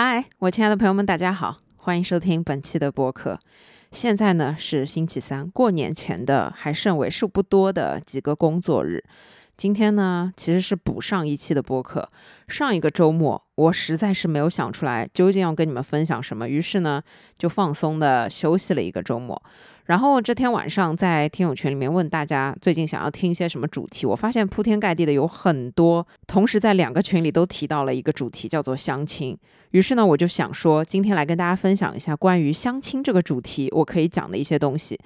嗨，我亲爱的朋友们，大家好，欢迎收听本期的播客。现在呢是星期三，过年前的还剩为数不多的几个工作日。今天呢其实是补上一期的播客。上一个周末我实在是没有想出来究竟要跟你们分享什么，于是呢就放松的休息了一个周末。然后这天晚上在听友群里面问大家最近想要听一些什么主题，我发现铺天盖地的有很多，同时在两个群里都提到了一个主题，叫做相亲。于是呢，我就想说，今天来跟大家分享一下关于相亲这个主题，我可以讲的一些东西。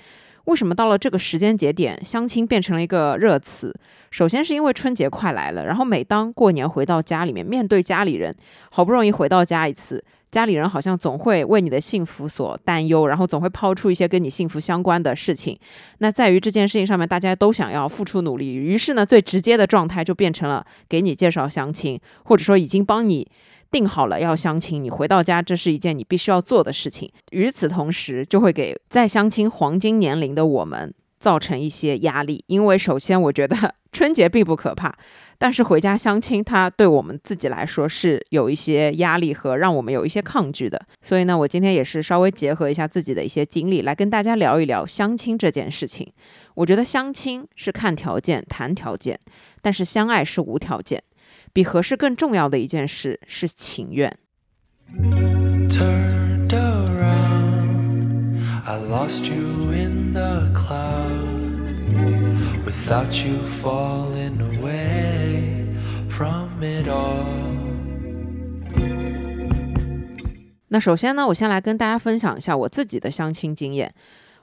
为什么到了这个时间节点，相亲变成了一个热词？首先是因为春节快来了，然后每当过年回到家里面，面对家里人，好不容易回到家一次。家里人好像总会为你的幸福所担忧，然后总会抛出一些跟你幸福相关的事情。那在于这件事情上面，大家都想要付出努力，于是呢，最直接的状态就变成了给你介绍相亲，或者说已经帮你定好了要相亲。你回到家，这是一件你必须要做的事情。与此同时，就会给在相亲黄金年龄的我们造成一些压力，因为首先我觉得春节并不可怕。但是回家相亲，它对我们自己来说是有一些压力和让我们有一些抗拒的。所以呢，我今天也是稍微结合一下自己的一些经历，来跟大家聊一聊相亲这件事情。我觉得相亲是看条件、谈条件，但是相爱是无条件。比合适更重要的一件事是情愿。I lost you in the clouds without you falling away. 那首先呢，我先来跟大家分享一下我自己的相亲经验。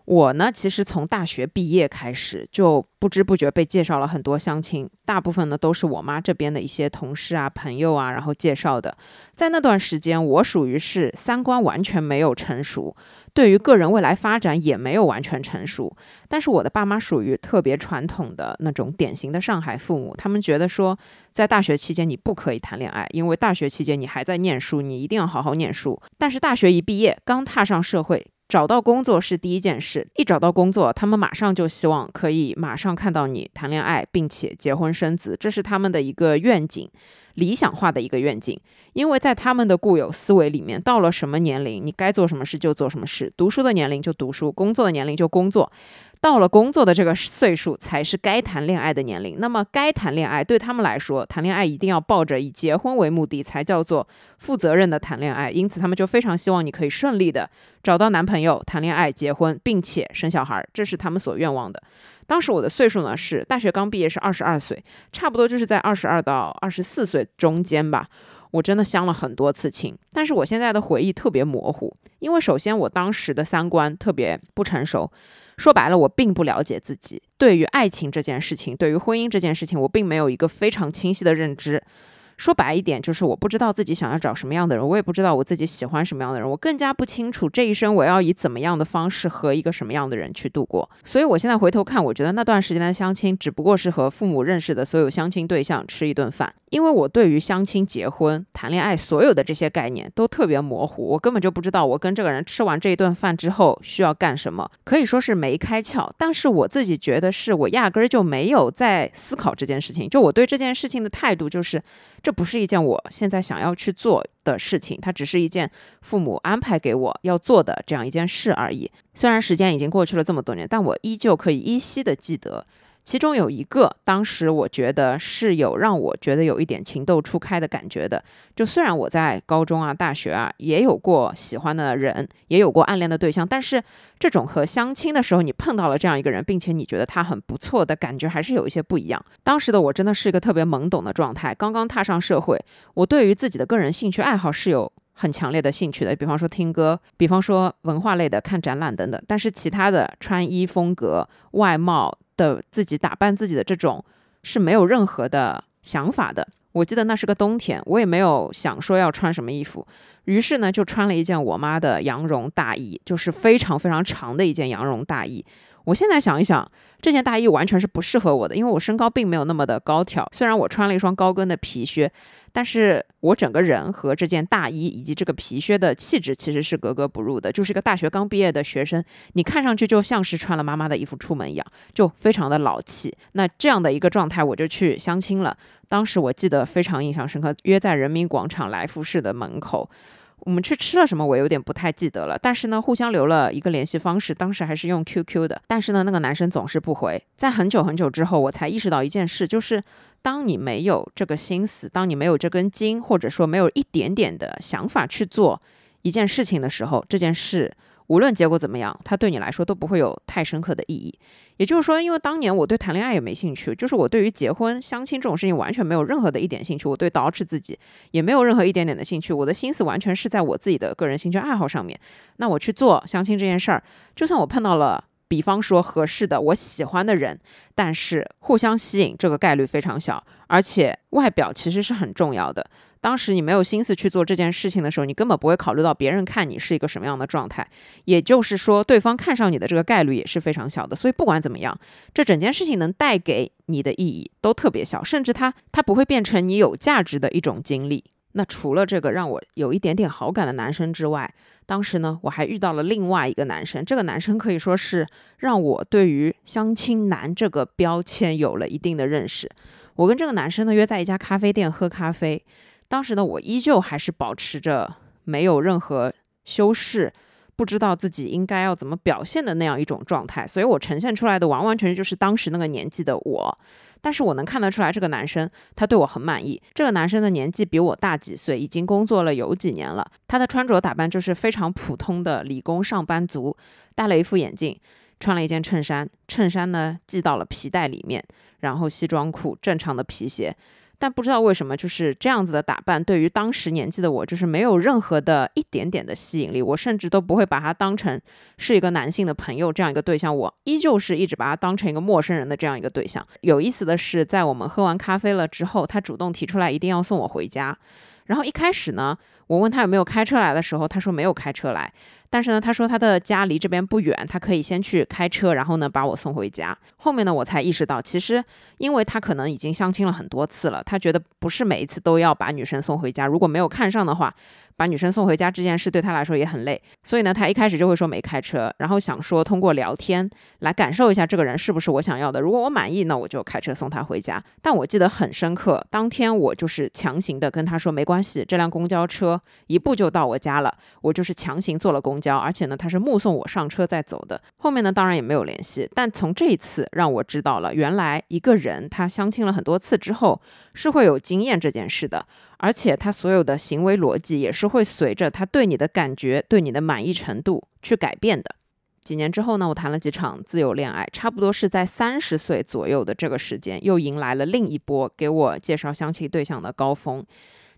我呢，其实从大学毕业开始，就不知不觉被介绍了很多相亲，大部分呢都是我妈这边的一些同事啊、朋友啊，然后介绍的。在那段时间，我属于是三观完全没有成熟，对于个人未来发展也没有完全成熟。但是我的爸妈属于特别传统的那种典型的上海父母，他们觉得说，在大学期间你不可以谈恋爱，因为大学期间你还在念书，你一定要好好念书。但是大学一毕业，刚踏上社会。找到工作是第一件事，一找到工作，他们马上就希望可以马上看到你谈恋爱，并且结婚生子，这是他们的一个愿景，理想化的一个愿景。因为在他们的固有思维里面，到了什么年龄，你该做什么事就做什么事，读书的年龄就读书，工作的年龄就工作。到了工作的这个岁数，才是该谈恋爱的年龄。那么，该谈恋爱对他们来说，谈恋爱一定要抱着以结婚为目的，才叫做负责任的谈恋爱。因此，他们就非常希望你可以顺利的找到男朋友、谈恋爱、结婚，并且生小孩，这是他们所愿望的。当时我的岁数呢是大学刚毕业，是二十二岁，差不多就是在二十二到二十四岁中间吧。我真的相了很多次亲，但是我现在的回忆特别模糊，因为首先我当时的三观特别不成熟。说白了，我并不了解自己。对于爱情这件事情，对于婚姻这件事情，我并没有一个非常清晰的认知。说白一点，就是我不知道自己想要找什么样的人，我也不知道我自己喜欢什么样的人，我更加不清楚这一生我要以怎么样的方式和一个什么样的人去度过。所以，我现在回头看，我觉得那段时间的相亲只不过是和父母认识的所有相亲对象吃一顿饭，因为我对于相亲、结婚、谈恋爱所有的这些概念都特别模糊，我根本就不知道我跟这个人吃完这一顿饭之后需要干什么，可以说是没开窍。但是我自己觉得是我压根儿就没有在思考这件事情，就我对这件事情的态度就是。这不是一件我现在想要去做的事情，它只是一件父母安排给我要做的这样一件事而已。虽然时间已经过去了这么多年，但我依旧可以依稀的记得。其中有一个，当时我觉得是有让我觉得有一点情窦初开的感觉的。就虽然我在高中啊、大学啊也有过喜欢的人，也有过暗恋的对象，但是这种和相亲的时候你碰到了这样一个人，并且你觉得他很不错的感觉，还是有一些不一样。当时的我真的是一个特别懵懂的状态，刚刚踏上社会，我对于自己的个人兴趣爱好是有很强烈的兴趣的，比方说听歌，比方说文化类的、看展览等等。但是其他的穿衣风格、外貌。的自己打扮自己的这种是没有任何的想法的。我记得那是个冬天，我也没有想说要穿什么衣服，于是呢就穿了一件我妈的羊绒大衣，就是非常非常长的一件羊绒大衣。我现在想一想，这件大衣完全是不适合我的，因为我身高并没有那么的高挑。虽然我穿了一双高跟的皮靴，但是我整个人和这件大衣以及这个皮靴的气质其实是格格不入的，就是一个大学刚毕业的学生，你看上去就像是穿了妈妈的衣服出门一样，就非常的老气。那这样的一个状态，我就去相亲了。当时我记得非常印象深刻，约在人民广场来福士的门口。我们去吃了什么，我有点不太记得了。但是呢，互相留了一个联系方式，当时还是用 QQ 的。但是呢，那个男生总是不回。在很久很久之后，我才意识到一件事，就是当你没有这个心思，当你没有这根筋，或者说没有一点点的想法去做一件事情的时候，这件事。无论结果怎么样，它对你来说都不会有太深刻的意义。也就是说，因为当年我对谈恋爱也没兴趣，就是我对于结婚、相亲这种事情完全没有任何的一点兴趣。我对捯饬自己也没有任何一点点的兴趣。我的心思完全是在我自己的个人兴趣爱好上面。那我去做相亲这件事儿，就算我碰到了，比方说合适的、我喜欢的人，但是互相吸引这个概率非常小，而且外表其实是很重要的。当时你没有心思去做这件事情的时候，你根本不会考虑到别人看你是一个什么样的状态。也就是说，对方看上你的这个概率也是非常小的。所以不管怎么样，这整件事情能带给你的意义都特别小，甚至它它不会变成你有价值的一种经历。那除了这个让我有一点点好感的男生之外，当时呢我还遇到了另外一个男生。这个男生可以说是让我对于相亲男这个标签有了一定的认识。我跟这个男生呢约在一家咖啡店喝咖啡。当时呢，我依旧还是保持着没有任何修饰，不知道自己应该要怎么表现的那样一种状态，所以我呈现出来的完完全全就是当时那个年纪的我。但是我能看得出来，这个男生他对我很满意。这个男生的年纪比我大几岁，已经工作了有几年了。他的穿着打扮就是非常普通的理工上班族，戴了一副眼镜，穿了一件衬衫，衬衫呢系到了皮带里面，然后西装裤，正常的皮鞋。但不知道为什么，就是这样子的打扮，对于当时年纪的我，就是没有任何的一点点的吸引力。我甚至都不会把他当成是一个男性的朋友这样一个对象，我依旧是一直把他当成一个陌生人的这样一个对象。有意思的是，在我们喝完咖啡了之后，他主动提出来一定要送我回家。然后一开始呢，我问他有没有开车来的时候，他说没有开车来。但是呢，他说他的家离这边不远，他可以先去开车，然后呢把我送回家。后面呢，我才意识到，其实因为他可能已经相亲了很多次了，他觉得不是每一次都要把女生送回家。如果没有看上的话，把女生送回家这件事对他来说也很累。所以呢，他一开始就会说没开车，然后想说通过聊天来感受一下这个人是不是我想要的。如果我满意，那我就开车送他回家。但我记得很深刻，当天我就是强行的跟他说没关系，这辆公交车一步就到我家了，我就是强行坐了公。交，而且呢，他是目送我上车再走的。后面呢，当然也没有联系。但从这一次让我知道了，原来一个人他相亲了很多次之后，是会有经验这件事的。而且他所有的行为逻辑也是会随着他对你的感觉、对你的满意程度去改变的。几年之后呢，我谈了几场自由恋爱，差不多是在三十岁左右的这个时间，又迎来了另一波给我介绍相亲对象的高峰。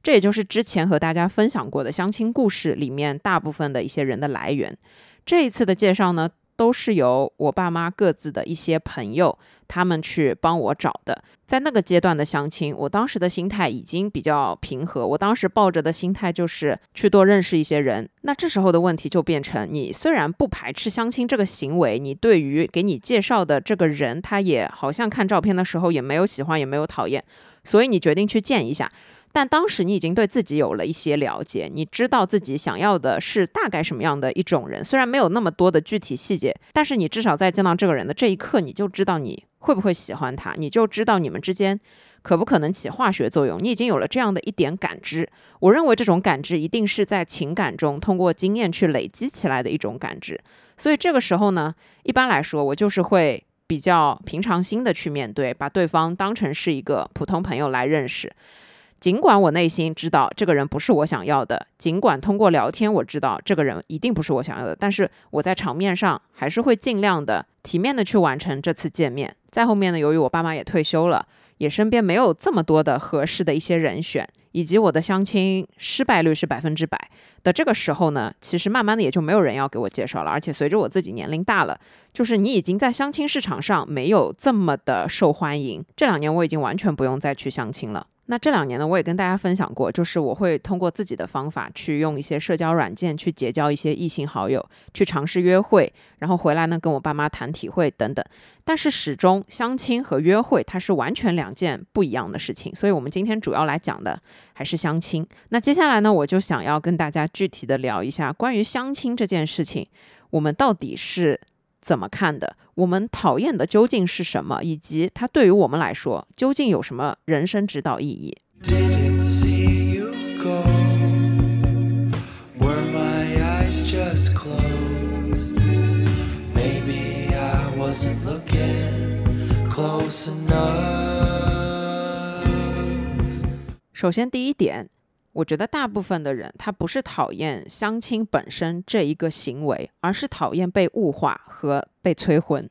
这也就是之前和大家分享过的相亲故事里面大部分的一些人的来源。这一次的介绍呢，都是由我爸妈各自的一些朋友他们去帮我找的。在那个阶段的相亲，我当时的心态已经比较平和。我当时抱着的心态就是去多认识一些人。那这时候的问题就变成，你虽然不排斥相亲这个行为，你对于给你介绍的这个人，他也好像看照片的时候也没有喜欢，也没有讨厌，所以你决定去见一下。但当时你已经对自己有了一些了解，你知道自己想要的是大概什么样的一种人，虽然没有那么多的具体细节，但是你至少在见到这个人的这一刻，你就知道你会不会喜欢他，你就知道你们之间可不可能起化学作用，你已经有了这样的一点感知。我认为这种感知一定是在情感中通过经验去累积起来的一种感知，所以这个时候呢，一般来说我就是会比较平常心的去面对，把对方当成是一个普通朋友来认识。尽管我内心知道这个人不是我想要的，尽管通过聊天我知道这个人一定不是我想要的，但是我在场面上还是会尽量的体面的去完成这次见面。再后面呢，由于我爸妈也退休了，也身边没有这么多的合适的一些人选，以及我的相亲失败率是百分之百的这个时候呢，其实慢慢的也就没有人要给我介绍了。而且随着我自己年龄大了，就是你已经在相亲市场上没有这么的受欢迎。这两年我已经完全不用再去相亲了。那这两年呢，我也跟大家分享过，就是我会通过自己的方法去用一些社交软件去结交一些异性好友，去尝试约会，然后回来呢跟我爸妈谈体会等等。但是始终相亲和约会它是完全两件不一样的事情，所以我们今天主要来讲的还是相亲。那接下来呢，我就想要跟大家具体的聊一下关于相亲这件事情，我们到底是。怎么看的？我们讨厌的究竟是什么？以及它对于我们来说究竟有什么人生指导意义？首先第一点。我觉得大部分的人他不是讨厌相亲本身这一个行为，而是讨厌被物化和被催婚。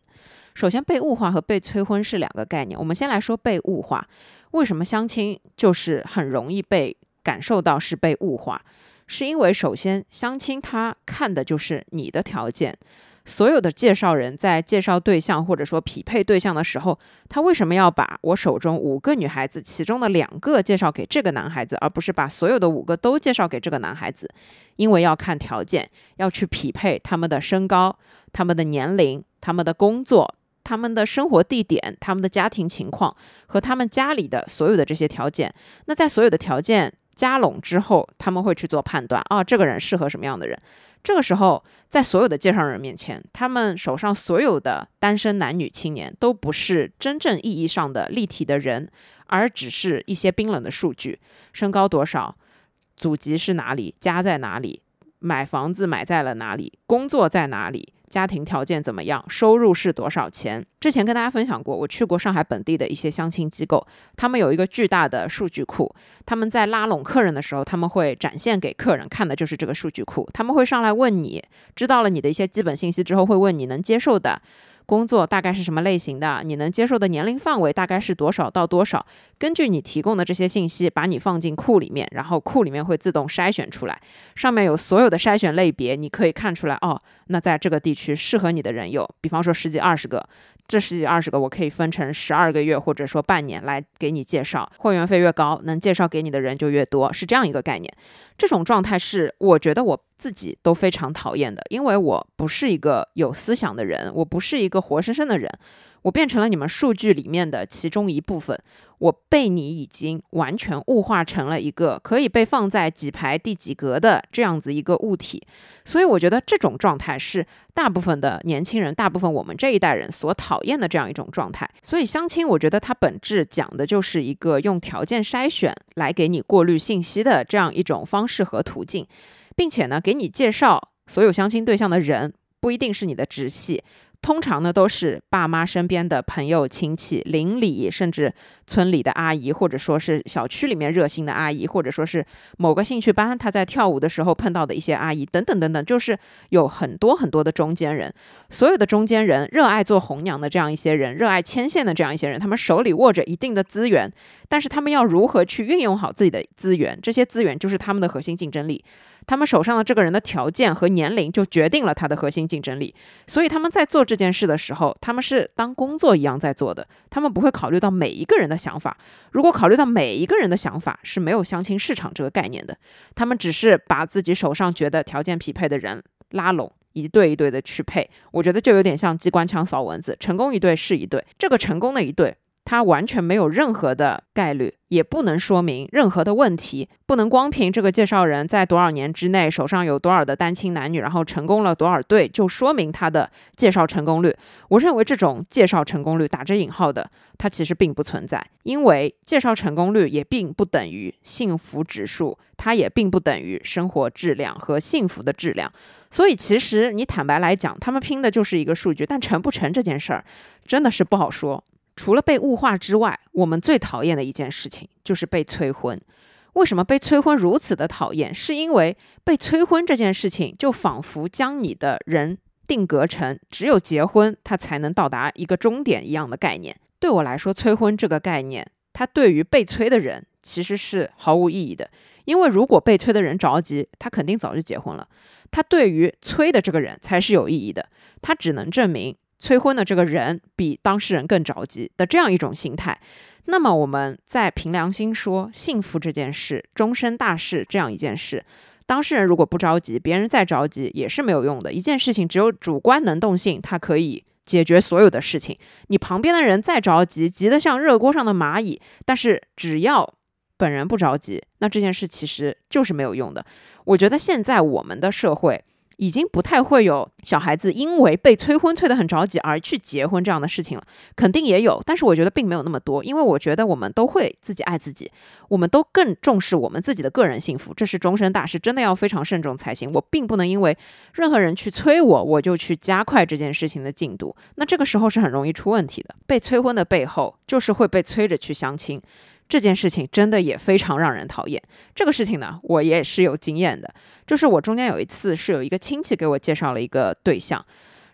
首先，被物化和被催婚是两个概念。我们先来说被物化，为什么相亲就是很容易被感受到是被物化？是因为首先相亲他看的就是你的条件。所有的介绍人在介绍对象或者说匹配对象的时候，他为什么要把我手中五个女孩子其中的两个介绍给这个男孩子，而不是把所有的五个都介绍给这个男孩子？因为要看条件，要去匹配他们的身高、他们的年龄、他们的工作、他们的生活地点、他们的家庭情况和他们家里的所有的这些条件。那在所有的条件加拢之后，他们会去做判断啊，这个人适合什么样的人？这个时候，在所有的介绍人面前，他们手上所有的单身男女青年都不是真正意义上的立体的人，而只是一些冰冷的数据：身高多少，祖籍是哪里，家在哪里，买房子买在了哪里，工作在哪里。家庭条件怎么样？收入是多少钱？之前跟大家分享过，我去过上海本地的一些相亲机构，他们有一个巨大的数据库。他们在拉拢客人的时候，他们会展现给客人看的就是这个数据库。他们会上来问你，知道了你的一些基本信息之后，会问你能接受的。工作大概是什么类型的？你能接受的年龄范围大概是多少到多少？根据你提供的这些信息，把你放进库里面，然后库里面会自动筛选出来，上面有所有的筛选类别，你可以看出来哦。那在这个地区适合你的人有，比方说十几二十个。这十几二十个，我可以分成十二个月或者说半年来给你介绍，会员费越高，能介绍给你的人就越多，是这样一个概念。这种状态是我觉得我自己都非常讨厌的，因为我不是一个有思想的人，我不是一个活生生的人。我变成了你们数据里面的其中一部分，我被你已经完全物化成了一个可以被放在几排第几格的这样子一个物体，所以我觉得这种状态是大部分的年轻人，大部分我们这一代人所讨厌的这样一种状态。所以相亲，我觉得它本质讲的就是一个用条件筛选来给你过滤信息的这样一种方式和途径，并且呢，给你介绍所有相亲对象的人不一定是你的直系。通常呢，都是爸妈身边的朋友、亲戚、邻里，甚至村里的阿姨，或者说是小区里面热心的阿姨，或者说是某个兴趣班他在跳舞的时候碰到的一些阿姨，等等等等，就是有很多很多的中间人。所有的中间人，热爱做红娘的这样一些人，热爱牵线的这样一些人，他们手里握着一定的资源，但是他们要如何去运用好自己的资源？这些资源就是他们的核心竞争力。他们手上的这个人的条件和年龄就决定了他的核心竞争力，所以他们在做这件事的时候，他们是当工作一样在做的，他们不会考虑到每一个人的想法。如果考虑到每一个人的想法，是没有相亲市场这个概念的。他们只是把自己手上觉得条件匹配的人拉拢，一对一对的去配。我觉得就有点像机关枪扫蚊子，成功一对是一对，这个成功的一对。它完全没有任何的概率，也不能说明任何的问题，不能光凭这个介绍人在多少年之内手上有多少的单亲男女，然后成功了多少对，就说明他的介绍成功率。我认为这种介绍成功率打着引号的，它其实并不存在，因为介绍成功率也并不等于幸福指数，它也并不等于生活质量和幸福的质量。所以其实你坦白来讲，他们拼的就是一个数据，但成不成这件事儿，真的是不好说。除了被物化之外，我们最讨厌的一件事情就是被催婚。为什么被催婚如此的讨厌？是因为被催婚这件事情，就仿佛将你的人定格成只有结婚，他才能到达一个终点一样的概念。对我来说，催婚这个概念，它对于被催的人其实是毫无意义的。因为如果被催的人着急，他肯定早就结婚了。他对于催的这个人才是有意义的，他只能证明。催婚的这个人比当事人更着急的这样一种心态，那么我们再凭良心说，幸福这件事，终身大事这样一件事，当事人如果不着急，别人再着急也是没有用的。一件事情只有主观能动性，它可以解决所有的事情。你旁边的人再着急，急得像热锅上的蚂蚁，但是只要本人不着急，那这件事其实就是没有用的。我觉得现在我们的社会。已经不太会有小孩子因为被催婚催得很着急而去结婚这样的事情了。肯定也有，但是我觉得并没有那么多，因为我觉得我们都会自己爱自己，我们都更重视我们自己的个人幸福，这是终身大事，真的要非常慎重才行。我并不能因为任何人去催我，我就去加快这件事情的进度，那这个时候是很容易出问题的。被催婚的背后，就是会被催着去相亲。这件事情真的也非常让人讨厌。这个事情呢，我也是有经验的。就是我中间有一次是有一个亲戚给我介绍了一个对象，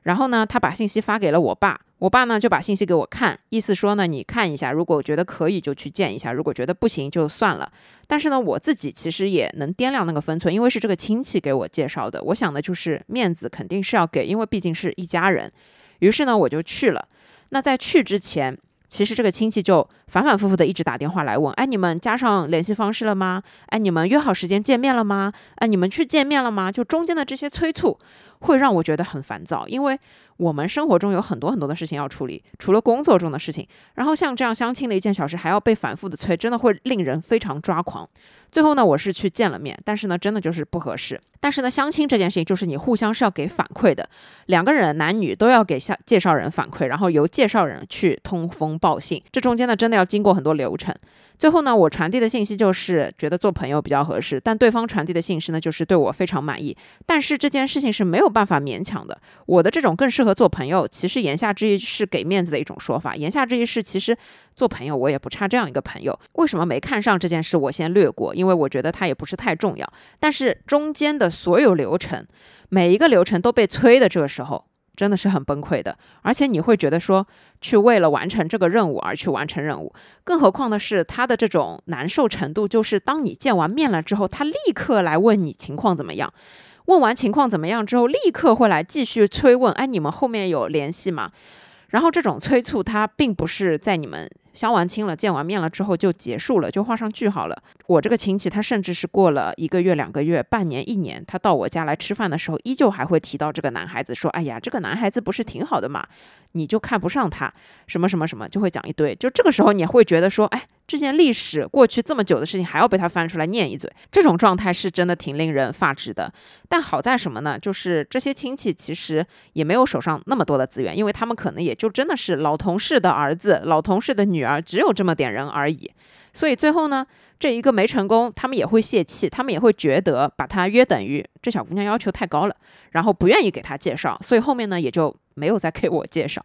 然后呢，他把信息发给了我爸，我爸呢就把信息给我看，意思说呢，你看一下，如果觉得可以就去见一下，如果觉得不行就算了。但是呢，我自己其实也能掂量那个分寸，因为是这个亲戚给我介绍的，我想的就是面子肯定是要给，因为毕竟是一家人。于是呢，我就去了。那在去之前。其实这个亲戚就反反复复的一直打电话来问，哎，你们加上联系方式了吗？哎，你们约好时间见面了吗？哎，你们去见面了吗？就中间的这些催促，会让我觉得很烦躁，因为我们生活中有很多很多的事情要处理，除了工作中的事情，然后像这样相亲的一件小事还要被反复的催，真的会令人非常抓狂。最后呢，我是去见了面，但是呢，真的就是不合适。但是呢，相亲这件事情就是你互相是要给反馈的，两个人男女都要给下介绍人反馈，然后由介绍人去通风报信，这中间呢，真的要经过很多流程。最后呢，我传递的信息就是觉得做朋友比较合适，但对方传递的信息呢，就是对我非常满意。但是这件事情是没有办法勉强的，我的这种更适合做朋友，其实言下之意是给面子的一种说法，言下之意是其实做朋友我也不差这样一个朋友。为什么没看上这件事？我先略过，因为我觉得它也不是太重要。但是中间的所有流程，每一个流程都被催的这个时候。真的是很崩溃的，而且你会觉得说，去为了完成这个任务而去完成任务，更何况的是他的这种难受程度，就是当你见完面了之后，他立刻来问你情况怎么样，问完情况怎么样之后，立刻会来继续催问，哎，你们后面有联系吗？然后这种催促，他并不是在你们。相完亲了，见完面了之后就结束了，就画上句号了。我这个亲戚，他甚至是过了一个月、两个月、半年、一年，他到我家来吃饭的时候，依旧还会提到这个男孩子，说：“哎呀，这个男孩子不是挺好的嘛，你就看不上他，什么什么什么，就会讲一堆。”就这个时候，你会觉得说：“哎。”这件历史过去这么久的事情，还要被他翻出来念一嘴，这种状态是真的挺令人发指的。但好在什么呢？就是这些亲戚其实也没有手上那么多的资源，因为他们可能也就真的是老同事的儿子、老同事的女儿，只有这么点人而已。所以最后呢，这一个没成功，他们也会泄气，他们也会觉得把他约等于这小姑娘要求太高了，然后不愿意给他介绍，所以后面呢也就没有再给我介绍。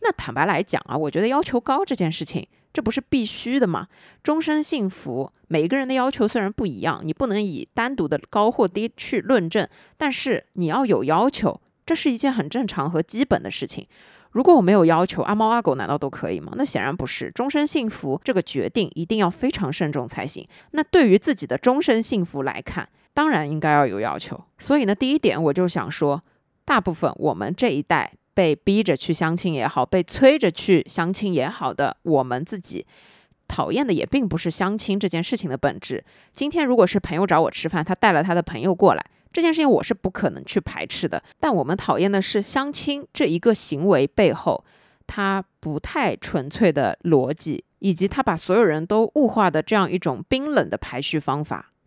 那坦白来讲啊，我觉得要求高这件事情。这不是必须的吗？终身幸福，每一个人的要求虽然不一样，你不能以单独的高或低去论证，但是你要有要求，这是一件很正常和基本的事情。如果我没有要求，阿猫阿狗难道都可以吗？那显然不是。终身幸福这个决定一定要非常慎重才行。那对于自己的终身幸福来看，当然应该要有要求。所以呢，第一点我就想说，大部分我们这一代。被逼着去相亲也好，被催着去相亲也好的，我们自己讨厌的也并不是相亲这件事情的本质。今天如果是朋友找我吃饭，他带了他的朋友过来，这件事情我是不可能去排斥的。但我们讨厌的是相亲这一个行为背后，他不太纯粹的逻辑，以及他把所有人都物化的这样一种冰冷的排序方法。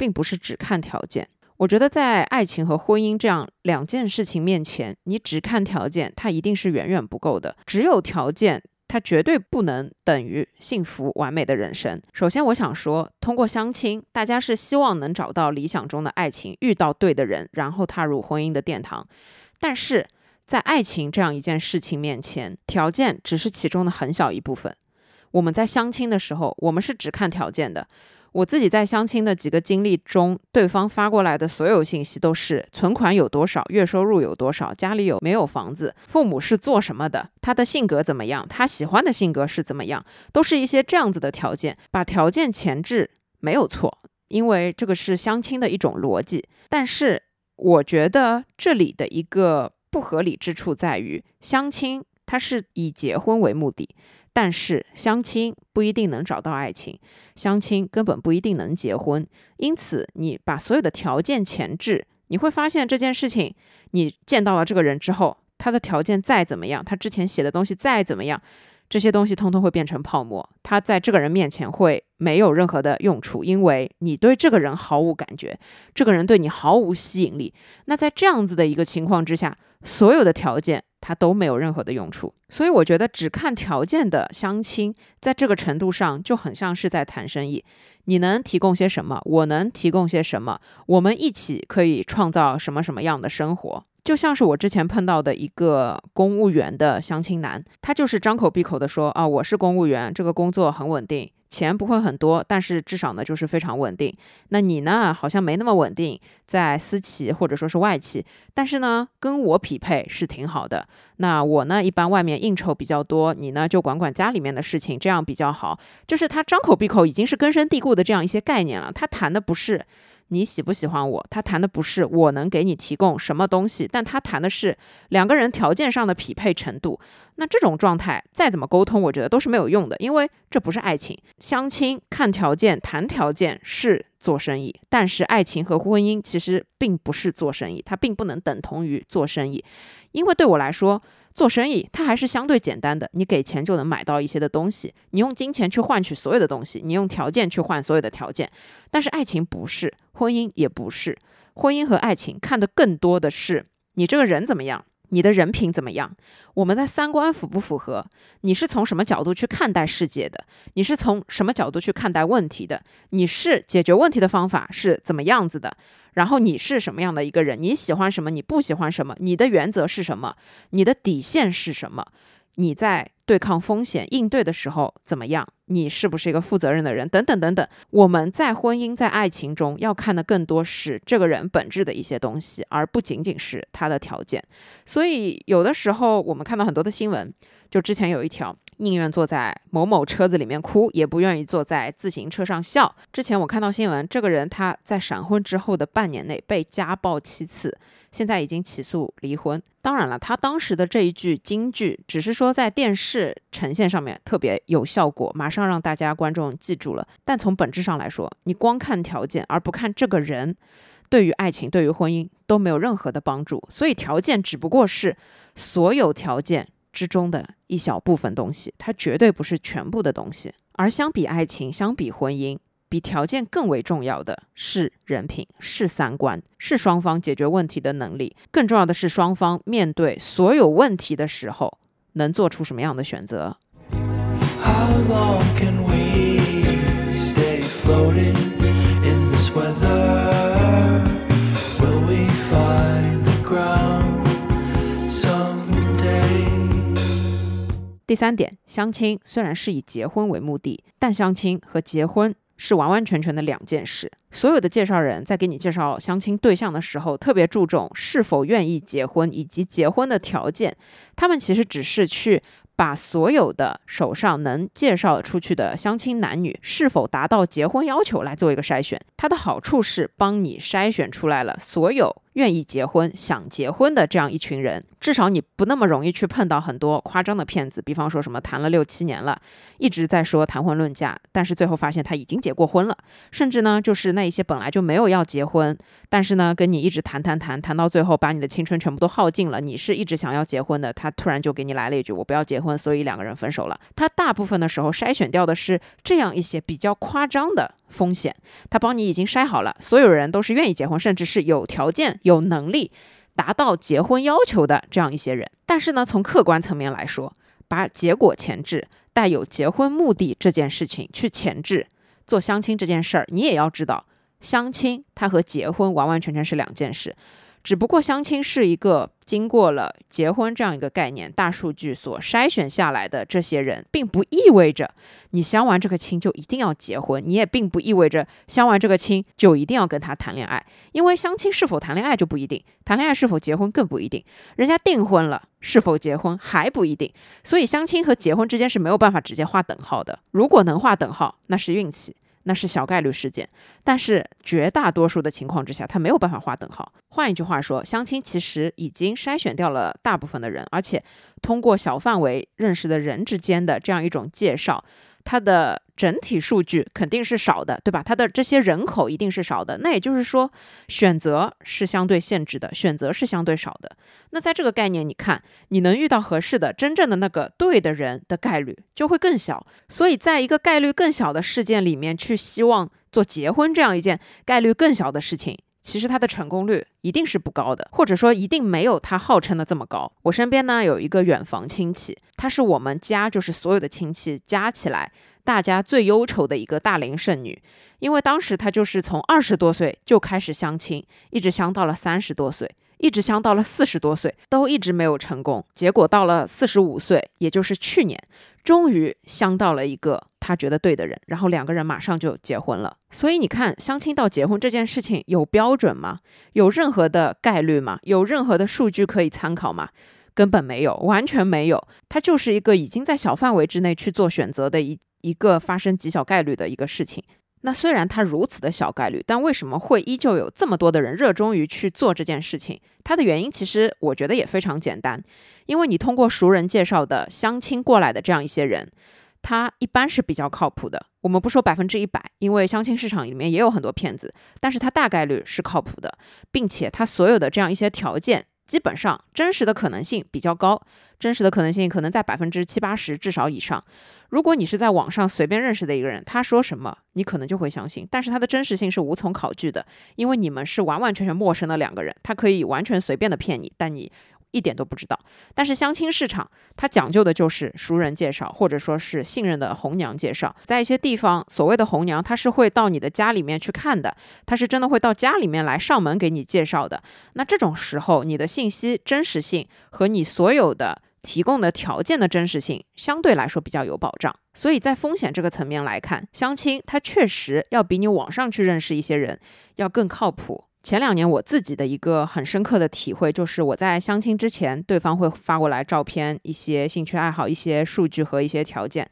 并不是只看条件，我觉得在爱情和婚姻这样两件事情面前，你只看条件，它一定是远远不够的。只有条件，它绝对不能等于幸福完美的人生。首先，我想说，通过相亲，大家是希望能找到理想中的爱情，遇到对的人，然后踏入婚姻的殿堂。但是在爱情这样一件事情面前，条件只是其中的很小一部分。我们在相亲的时候，我们是只看条件的。我自己在相亲的几个经历中，对方发过来的所有信息都是存款有多少，月收入有多少，家里有没有房子，父母是做什么的，他的性格怎么样，他喜欢的性格是怎么样，都是一些这样子的条件。把条件前置没有错，因为这个是相亲的一种逻辑。但是我觉得这里的一个不合理之处在于，相亲它是以结婚为目的，但是相亲不一定能找到爱情，相亲根本不一定能结婚。因此，你把所有的条件前置，你会发现这件事情，你见到了这个人之后，他的条件再怎么样，他之前写的东西再怎么样。这些东西通通会变成泡沫，他在这个人面前会没有任何的用处，因为你对这个人毫无感觉，这个人对你毫无吸引力。那在这样子的一个情况之下，所有的条件他都没有任何的用处。所以我觉得只看条件的相亲，在这个程度上就很像是在谈生意。你能提供些什么？我能提供些什么？我们一起可以创造什么什么样的生活？就像是我之前碰到的一个公务员的相亲男，他就是张口闭口的说啊，我是公务员，这个工作很稳定，钱不会很多，但是至少呢就是非常稳定。那你呢，好像没那么稳定，在私企或者说是外企，但是呢跟我匹配是挺好的。那我呢一般外面应酬比较多，你呢就管管家里面的事情，这样比较好。就是他张口闭口已经是根深蒂固的这样一些概念了，他谈的不是。你喜不喜欢我？他谈的不是我能给你提供什么东西，但他谈的是两个人条件上的匹配程度。那这种状态再怎么沟通，我觉得都是没有用的，因为这不是爱情。相亲看条件、谈条件是做生意，但是爱情和婚姻其实并不是做生意，它并不能等同于做生意，因为对我来说。做生意，它还是相对简单的。你给钱就能买到一些的东西，你用金钱去换取所有的东西，你用条件去换所有的条件。但是爱情不是，婚姻也不是。婚姻和爱情看的更多的是你这个人怎么样。你的人品怎么样？我们的三观符不符合？你是从什么角度去看待世界的？你是从什么角度去看待问题的？你是解决问题的方法是怎么样子的？然后你是什么样的一个人？你喜欢什么？你不喜欢什么？你的原则是什么？你的底线是什么？你在对抗风险应对的时候怎么样？你是不是一个负责任的人？等等等等。我们在婚姻、在爱情中要看的更多是这个人本质的一些东西，而不仅仅是他的条件。所以有的时候我们看到很多的新闻，就之前有一条。宁愿坐在某某车子里面哭，也不愿意坐在自行车上笑。之前我看到新闻，这个人他在闪婚之后的半年内被家暴七次，现在已经起诉离婚。当然了，他当时的这一句金句，只是说在电视呈现上面特别有效果，马上让大家观众记住了。但从本质上来说，你光看条件而不看这个人，对于爱情、对于婚姻都没有任何的帮助。所以条件只不过是所有条件。之中的一小部分东西，它绝对不是全部的东西。而相比爱情，相比婚姻，比条件更为重要的是人品，是三观，是双方解决问题的能力。更重要的是，双方面对所有问题的时候，能做出什么样的选择。第三点，相亲虽然是以结婚为目的，但相亲和结婚是完完全全的两件事。所有的介绍人在给你介绍相亲对象的时候，特别注重是否愿意结婚以及结婚的条件。他们其实只是去。把所有的手上能介绍出去的相亲男女是否达到结婚要求来做一个筛选，它的好处是帮你筛选出来了所有愿意结婚、想结婚的这样一群人，至少你不那么容易去碰到很多夸张的骗子，比方说什么谈了六七年了，一直在说谈婚论嫁，但是最后发现他已经结过婚了，甚至呢就是那一些本来就没有要结婚，但是呢跟你一直谈谈谈谈到最后把你的青春全部都耗尽了，你是一直想要结婚的，他突然就给你来了一句我不要结婚。所以两个人分手了。他大部分的时候筛选掉的是这样一些比较夸张的风险，他帮你已经筛好了，所有人都是愿意结婚，甚至是有条件、有能力达到结婚要求的这样一些人。但是呢，从客观层面来说，把结果前置，带有结婚目的这件事情去前置做相亲这件事儿，你也要知道，相亲它和结婚完完全全是两件事。只不过相亲是一个经过了结婚这样一个概念大数据所筛选下来的这些人，并不意味着你相完这个亲就一定要结婚，你也并不意味着相完这个亲就一定要跟他谈恋爱，因为相亲是否谈恋爱就不一定，谈恋爱是否结婚更不一定，人家订婚了是否结婚还不一定，所以相亲和结婚之间是没有办法直接画等号的。如果能画等号，那是运气。那是小概率事件。但是绝大多数的情况之下，它没有办法划等号。换一句话说，相亲其实已经筛选掉了大部分的人，而且通过小范围认识的人之间的这样一种介绍。它的整体数据肯定是少的，对吧？它的这些人口一定是少的，那也就是说，选择是相对限制的，选择是相对少的。那在这个概念，你看，你能遇到合适的、真正的那个对的人的概率就会更小。所以，在一个概率更小的事件里面，去希望做结婚这样一件概率更小的事情。其实它的成功率一定是不高的，或者说一定没有它号称的这么高。我身边呢有一个远房亲戚，他是我们家就是所有的亲戚加起来大家最忧愁的一个大龄剩女，因为当时她就是从二十多岁就开始相亲，一直相到了三十多岁。一直相到了四十多岁，都一直没有成功。结果到了四十五岁，也就是去年，终于相到了一个他觉得对的人，然后两个人马上就结婚了。所以你看，相亲到结婚这件事情有标准吗？有任何的概率吗？有任何的数据可以参考吗？根本没有，完全没有。它就是一个已经在小范围之内去做选择的一一个发生极小概率的一个事情。那虽然它如此的小概率，但为什么会依旧有这么多的人热衷于去做这件事情？它的原因其实我觉得也非常简单，因为你通过熟人介绍的相亲过来的这样一些人，他一般是比较靠谱的。我们不说百分之一百，因为相亲市场里面也有很多骗子，但是他大概率是靠谱的，并且他所有的这样一些条件。基本上真实的可能性比较高，真实的可能性可能在百分之七八十至少以上。如果你是在网上随便认识的一个人，他说什么你可能就会相信，但是他的真实性是无从考据的，因为你们是完完全全陌生的两个人，他可以完全随便的骗你，但你。一点都不知道，但是相亲市场它讲究的就是熟人介绍，或者说是信任的红娘介绍。在一些地方，所谓的红娘，她是会到你的家里面去看的，她是真的会到家里面来上门给你介绍的。那这种时候，你的信息真实性和你所有的提供的条件的真实性相对来说比较有保障。所以在风险这个层面来看，相亲它确实要比你网上去认识一些人要更靠谱。前两年我自己的一个很深刻的体会，就是我在相亲之前，对方会发过来照片、一些兴趣爱好、一些数据和一些条件。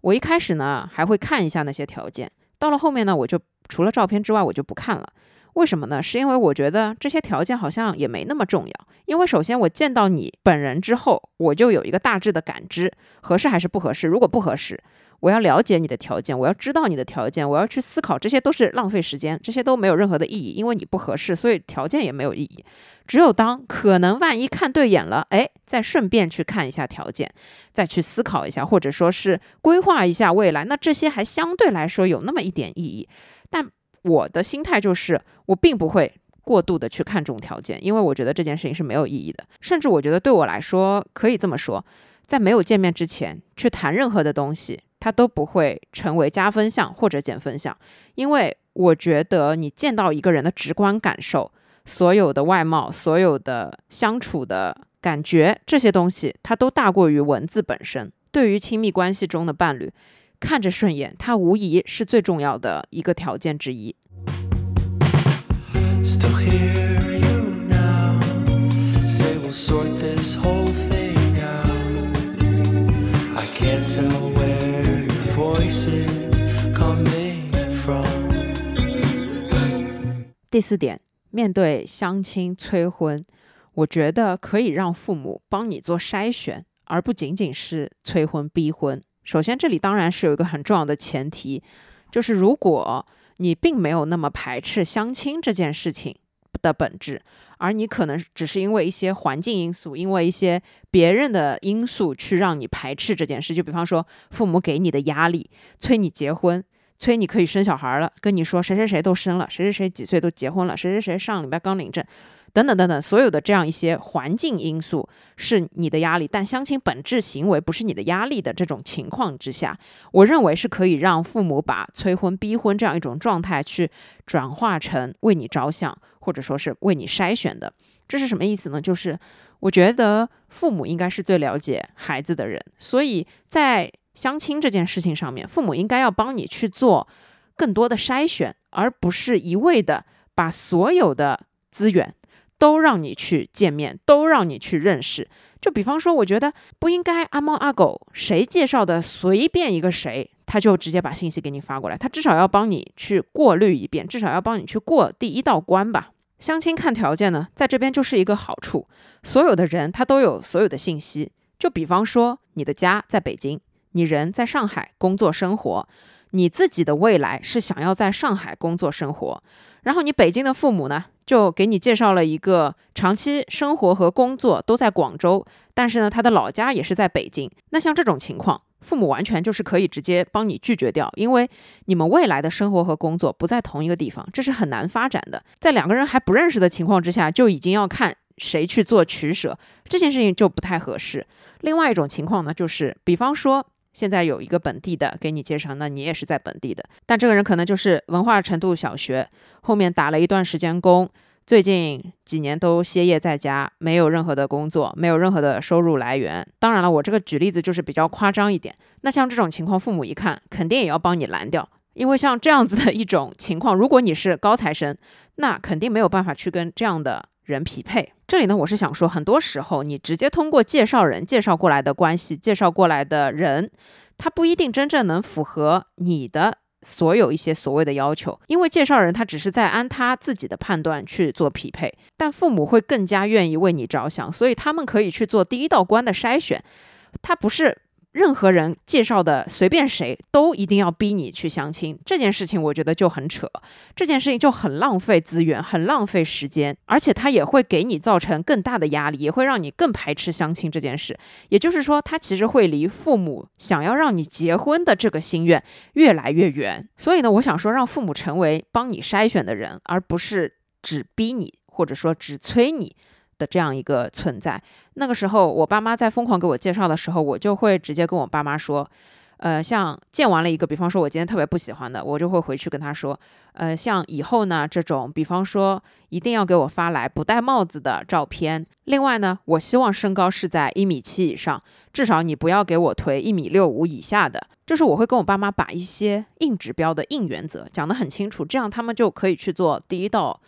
我一开始呢还会看一下那些条件，到了后面呢，我就除了照片之外，我就不看了。为什么呢？是因为我觉得这些条件好像也没那么重要。因为首先我见到你本人之后，我就有一个大致的感知，合适还是不合适。如果不合适，我要了解你的条件，我要知道你的条件，我要去思考，这些都是浪费时间，这些都没有任何的意义，因为你不合适，所以条件也没有意义。只有当可能万一看对眼了，哎，再顺便去看一下条件，再去思考一下，或者说是规划一下未来，那这些还相对来说有那么一点意义。但我的心态就是，我并不会过度的去看重条件，因为我觉得这件事情是没有意义的，甚至我觉得对我来说，可以这么说，在没有见面之前去谈任何的东西。它都不会成为加分项或者减分项，因为我觉得你见到一个人的直观感受，所有的外貌、所有的相处的感觉，这些东西它都大过于文字本身。对于亲密关系中的伴侣，看着顺眼，它无疑是最重要的一个条件之一。第四点，面对相亲催婚，我觉得可以让父母帮你做筛选，而不仅仅是催婚逼婚。首先，这里当然是有一个很重要的前提，就是如果你并没有那么排斥相亲这件事情的本质，而你可能只是因为一些环境因素，因为一些别人的因素去让你排斥这件事，就比方说父母给你的压力，催你结婚。催你可以生小孩了，跟你说谁谁谁都生了，谁谁谁几岁都结婚了，谁谁谁上礼拜刚领证，等等等等，所有的这样一些环境因素是你的压力，但相亲本质行为不是你的压力的这种情况之下，我认为是可以让父母把催婚逼婚这样一种状态去转化成为你着想，或者说是为你筛选的。这是什么意思呢？就是我觉得父母应该是最了解孩子的人，所以在。相亲这件事情上面，父母应该要帮你去做更多的筛选，而不是一味的把所有的资源都让你去见面，都让你去认识。就比方说，我觉得不应该阿猫阿狗谁介绍的随便一个谁他就直接把信息给你发过来，他至少要帮你去过滤一遍，至少要帮你去过第一道关吧。相亲看条件呢，在这边就是一个好处，所有的人他都有所有的信息。就比方说，你的家在北京，你人在上海工作生活，你自己的未来是想要在上海工作生活，然后你北京的父母呢，就给你介绍了一个长期生活和工作都在广州，但是呢，他的老家也是在北京。那像这种情况，父母完全就是可以直接帮你拒绝掉，因为你们未来的生活和工作不在同一个地方，这是很难发展的。在两个人还不认识的情况之下，就已经要看谁去做取舍，这件事情就不太合适。另外一种情况呢，就是比方说现在有一个本地的给你介绍，那你也是在本地的，但这个人可能就是文化程度小学，后面打了一段时间工。最近几年都歇业在家，没有任何的工作，没有任何的收入来源。当然了，我这个举例子就是比较夸张一点。那像这种情况，父母一看，肯定也要帮你拦掉，因为像这样子的一种情况，如果你是高材生，那肯定没有办法去跟这样的人匹配。这里呢，我是想说，很多时候你直接通过介绍人介绍过来的关系，介绍过来的人，他不一定真正能符合你的。所有一些所谓的要求，因为介绍人他只是在按他自己的判断去做匹配，但父母会更加愿意为你着想，所以他们可以去做第一道关的筛选，他不是。任何人介绍的随便谁都一定要逼你去相亲，这件事情我觉得就很扯，这件事情就很浪费资源，很浪费时间，而且他也会给你造成更大的压力，也会让你更排斥相亲这件事。也就是说，他其实会离父母想要让你结婚的这个心愿越来越远。所以呢，我想说，让父母成为帮你筛选的人，而不是只逼你，或者说只催你。的这样一个存在，那个时候我爸妈在疯狂给我介绍的时候，我就会直接跟我爸妈说，呃，像见完了一个，比方说我今天特别不喜欢的，我就会回去跟他说，呃，像以后呢这种，比方说一定要给我发来不戴帽子的照片。另外呢，我希望身高是在一米七以上，至少你不要给我推一米六五以下的。就是我会跟我爸妈把一些硬指标的硬原则讲得很清楚，这样他们就可以去做第一道。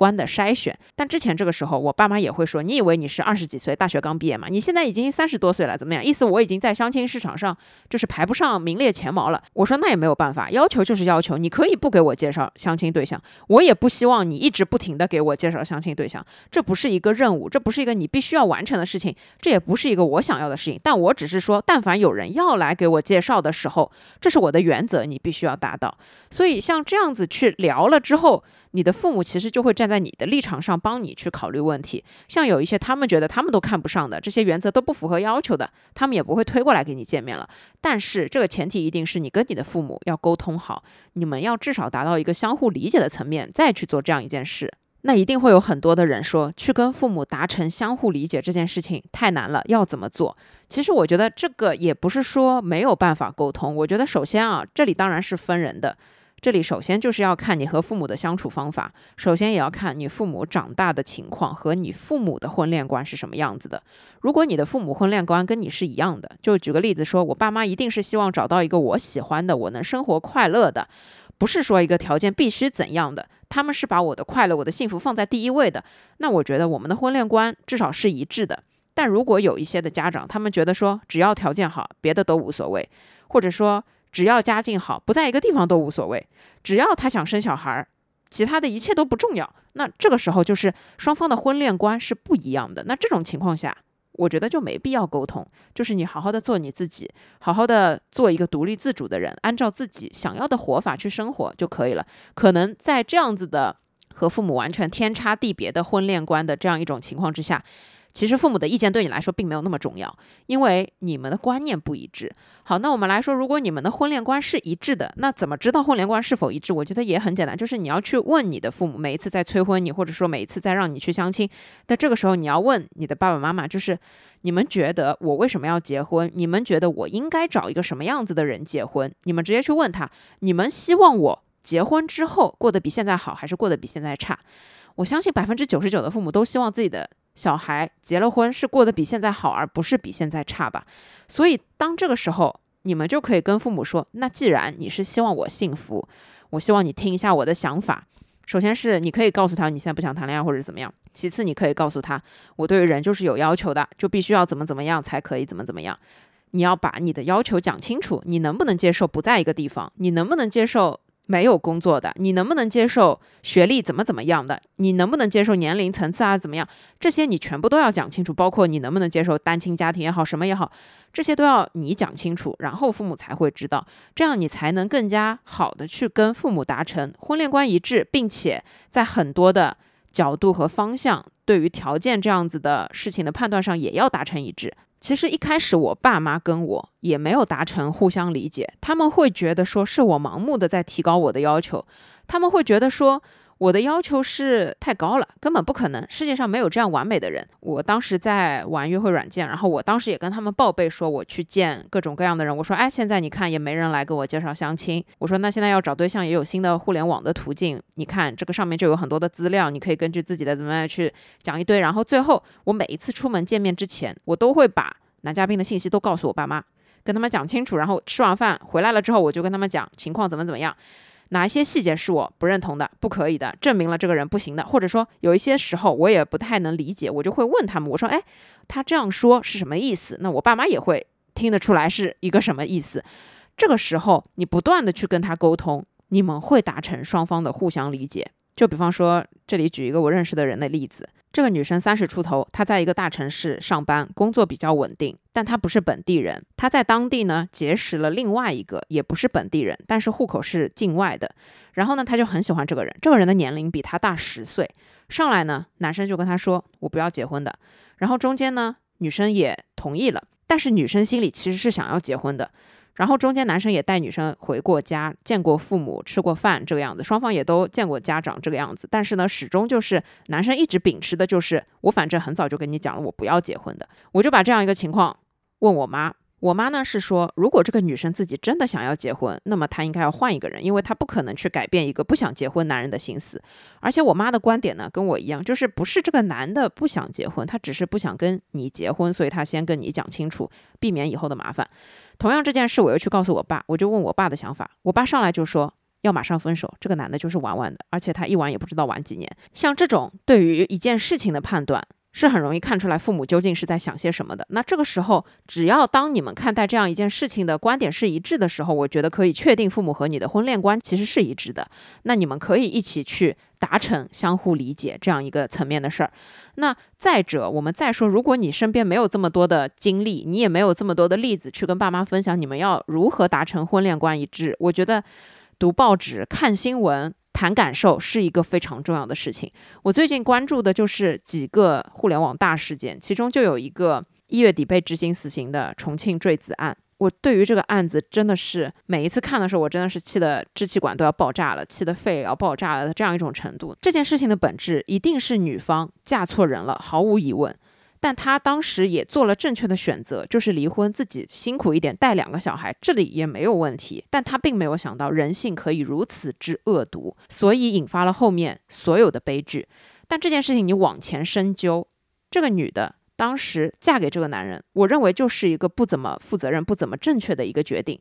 关的筛选，但之前这个时候，我爸妈也会说：“你以为你是二十几岁，大学刚毕业嘛？你现在已经三十多岁了，怎么样？意思我已经在相亲市场上就是排不上名列前茅了。”我说：“那也没有办法，要求就是要求，你可以不给我介绍相亲对象，我也不希望你一直不停的给我介绍相亲对象，这不是一个任务，这不是一个你必须要完成的事情，这也不是一个我想要的事情。但我只是说，但凡有人要来给我介绍的时候，这是我的原则，你必须要达到。所以像这样子去聊了之后。”你的父母其实就会站在你的立场上帮你去考虑问题，像有一些他们觉得他们都看不上的这些原则都不符合要求的，他们也不会推过来给你见面了。但是这个前提一定是你跟你的父母要沟通好，你们要至少达到一个相互理解的层面，再去做这样一件事。那一定会有很多的人说，去跟父母达成相互理解这件事情太难了，要怎么做？其实我觉得这个也不是说没有办法沟通，我觉得首先啊，这里当然是分人的。这里首先就是要看你和父母的相处方法，首先也要看你父母长大的情况和你父母的婚恋观是什么样子的。如果你的父母婚恋观跟你是一样的，就举个例子说，我爸妈一定是希望找到一个我喜欢的、我能生活快乐的，不是说一个条件必须怎样的，他们是把我的快乐、我的幸福放在第一位的。那我觉得我们的婚恋观至少是一致的。但如果有一些的家长，他们觉得说只要条件好，别的都无所谓，或者说。只要家境好，不在一个地方都无所谓。只要他想生小孩儿，其他的一切都不重要。那这个时候就是双方的婚恋观是不一样的。那这种情况下，我觉得就没必要沟通。就是你好好的做你自己，好好的做一个独立自主的人，按照自己想要的活法去生活就可以了。可能在这样子的和父母完全天差地别的婚恋观的这样一种情况之下。其实父母的意见对你来说并没有那么重要，因为你们的观念不一致。好，那我们来说，如果你们的婚恋观是一致的，那怎么知道婚恋观是否一致？我觉得也很简单，就是你要去问你的父母，每一次在催婚你，或者说每一次在让你去相亲，但这个时候你要问你的爸爸妈妈，就是你们觉得我为什么要结婚？你们觉得我应该找一个什么样子的人结婚？你们直接去问他，你们希望我结婚之后过得比现在好，还是过得比现在差？我相信百分之九十九的父母都希望自己的。小孩结了婚是过得比现在好，而不是比现在差吧？所以当这个时候，你们就可以跟父母说：那既然你是希望我幸福，我希望你听一下我的想法。首先是你可以告诉他你现在不想谈恋爱或者怎么样。其次，你可以告诉他我对于人就是有要求的，就必须要怎么怎么样才可以怎么怎么样。你要把你的要求讲清楚，你能不能接受不在一个地方？你能不能接受没有工作的？你能不能接受学历怎么怎么样的？你能不能接受年龄层次啊怎么样？这些你全部都要讲清楚，包括你能不能接受单亲家庭也好，什么也好，这些都要你讲清楚，然后父母才会知道，这样你才能更加好的去跟父母达成婚恋观一致，并且在很多的角度和方向，对于条件这样子的事情的判断上也要达成一致。其实一开始我爸妈跟我也没有达成互相理解，他们会觉得说是我盲目的在提高我的要求，他们会觉得说我的要求是太高了，根本不可能，世界上没有这样完美的人。我当时在玩约会软件，然后我当时也跟他们报备说我去见各种各样的人，我说哎，现在你看也没人来给我介绍相亲，我说那现在要找对象也有新的互联网的途径，你看这个上面就有很多的资料，你可以根据自己的怎么样去讲一堆，然后最后我每一次出门见面之前，我都会把男嘉宾的信息都告诉我爸妈，跟他们讲清楚，然后吃完饭回来了之后，我就跟他们讲情况怎么怎么样，哪一些细节是我不认同的、不可以的，证明了这个人不行的，或者说有一些时候我也不太能理解，我就会问他们，我说，哎，他这样说是什么意思？那我爸妈也会听得出来是一个什么意思。这个时候你不断的去跟他沟通，你们会达成双方的互相理解。就比方说，这里举一个我认识的人的例子。这个女生三十出头，她在一个大城市上班，工作比较稳定，但她不是本地人。她在当地呢结识了另外一个，也不是本地人，但是户口是境外的。然后呢，她就很喜欢这个人，这个人的年龄比她大十岁。上来呢，男生就跟她说：“我不要结婚的。”然后中间呢，女生也同意了，但是女生心里其实是想要结婚的。然后中间男生也带女生回过家，见过父母，吃过饭，这个样子，双方也都见过家长，这个样子。但是呢，始终就是男生一直秉持的就是，我反正很早就跟你讲了，我不要结婚的。我就把这样一个情况问我妈，我妈呢是说，如果这个女生自己真的想要结婚，那么她应该要换一个人，因为她不可能去改变一个不想结婚男人的心思。而且我妈的观点呢跟我一样，就是不是这个男的不想结婚，他只是不想跟你结婚，所以他先跟你讲清楚，避免以后的麻烦。同样这件事，我又去告诉我爸，我就问我爸的想法，我爸上来就说要马上分手，这个男的就是玩玩的，而且他一玩也不知道玩几年。像这种对于一件事情的判断，是很容易看出来父母究竟是在想些什么的。那这个时候，只要当你们看待这样一件事情的观点是一致的时候，我觉得可以确定父母和你的婚恋观其实是一致的。那你们可以一起去达成相互理解这样一个层面的事儿。那再者，我们再说，如果你身边没有这么多的经历，你也没有这么多的例子去跟爸妈分享，你们要如何达成婚恋观一致？我觉得读报纸、看新闻。谈感受是一个非常重要的事情。我最近关注的就是几个互联网大事件，其中就有一个一月底被执行死刑的重庆坠子案。我对于这个案子真的是每一次看的时候，我真的是气得支气管都要爆炸了，气得肺也要爆炸了的这样一种程度。这件事情的本质一定是女方嫁错人了，毫无疑问。但她当时也做了正确的选择，就是离婚，自己辛苦一点带两个小孩，这里也没有问题。但她并没有想到人性可以如此之恶毒，所以引发了后面所有的悲剧。但这件事情你往前深究，这个女的当时嫁给这个男人，我认为就是一个不怎么负责任、不怎么正确的一个决定。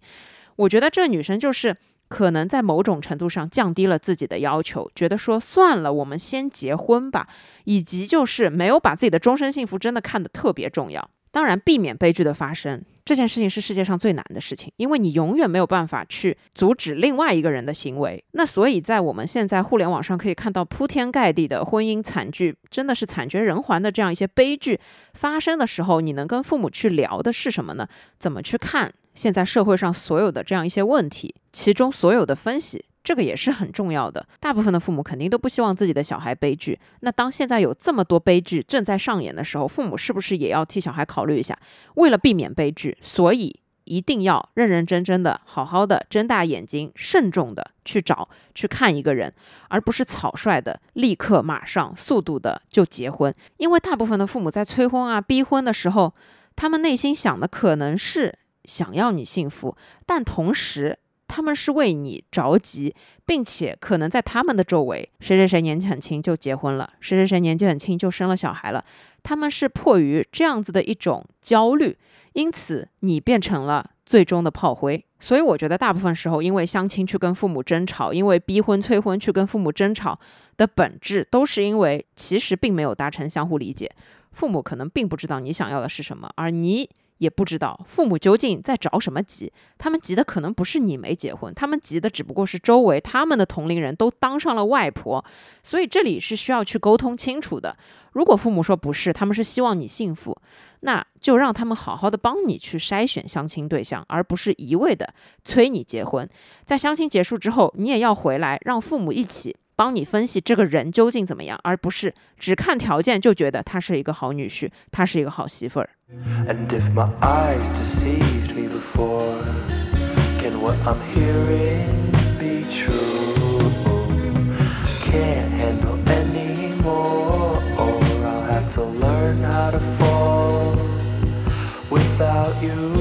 我觉得这个女生就是。可能在某种程度上降低了自己的要求，觉得说算了，我们先结婚吧，以及就是没有把自己的终身幸福真的看得特别重要。当然，避免悲剧的发生这件事情是世界上最难的事情，因为你永远没有办法去阻止另外一个人的行为。那所以在我们现在互联网上可以看到铺天盖地的婚姻惨剧，真的是惨绝人寰的这样一些悲剧发生的时候，你能跟父母去聊的是什么呢？怎么去看？现在社会上所有的这样一些问题，其中所有的分析，这个也是很重要的。大部分的父母肯定都不希望自己的小孩悲剧。那当现在有这么多悲剧正在上演的时候，父母是不是也要替小孩考虑一下？为了避免悲剧，所以一定要认认真真的、好好的睁大眼睛、慎重的去找、去看一个人，而不是草率的立刻、马上、速度的就结婚。因为大部分的父母在催婚啊、逼婚的时候，他们内心想的可能是。想要你幸福，但同时他们是为你着急，并且可能在他们的周围，谁谁谁年纪很轻就结婚了，谁谁谁年纪很轻就生了小孩了，他们是迫于这样子的一种焦虑，因此你变成了最终的炮灰。所以我觉得大部分时候，因为相亲去跟父母争吵，因为逼婚催婚去跟父母争吵的本质，都是因为其实并没有达成相互理解，父母可能并不知道你想要的是什么，而你。也不知道父母究竟在着什么急。他们急的可能不是你没结婚，他们急的只不过是周围他们的同龄人都当上了外婆。所以这里是需要去沟通清楚的。如果父母说不是，他们是希望你幸福，那就让他们好好的帮你去筛选相亲对象，而不是一味的催你结婚。在相亲结束之后，你也要回来，让父母一起帮你分析这个人究竟怎么样，而不是只看条件就觉得他是一个好女婿，他是一个好媳妇儿。And if my eyes deceived me before, can what I'm hearing be true? Can't handle anymore, or I'll have to learn how to fall without you.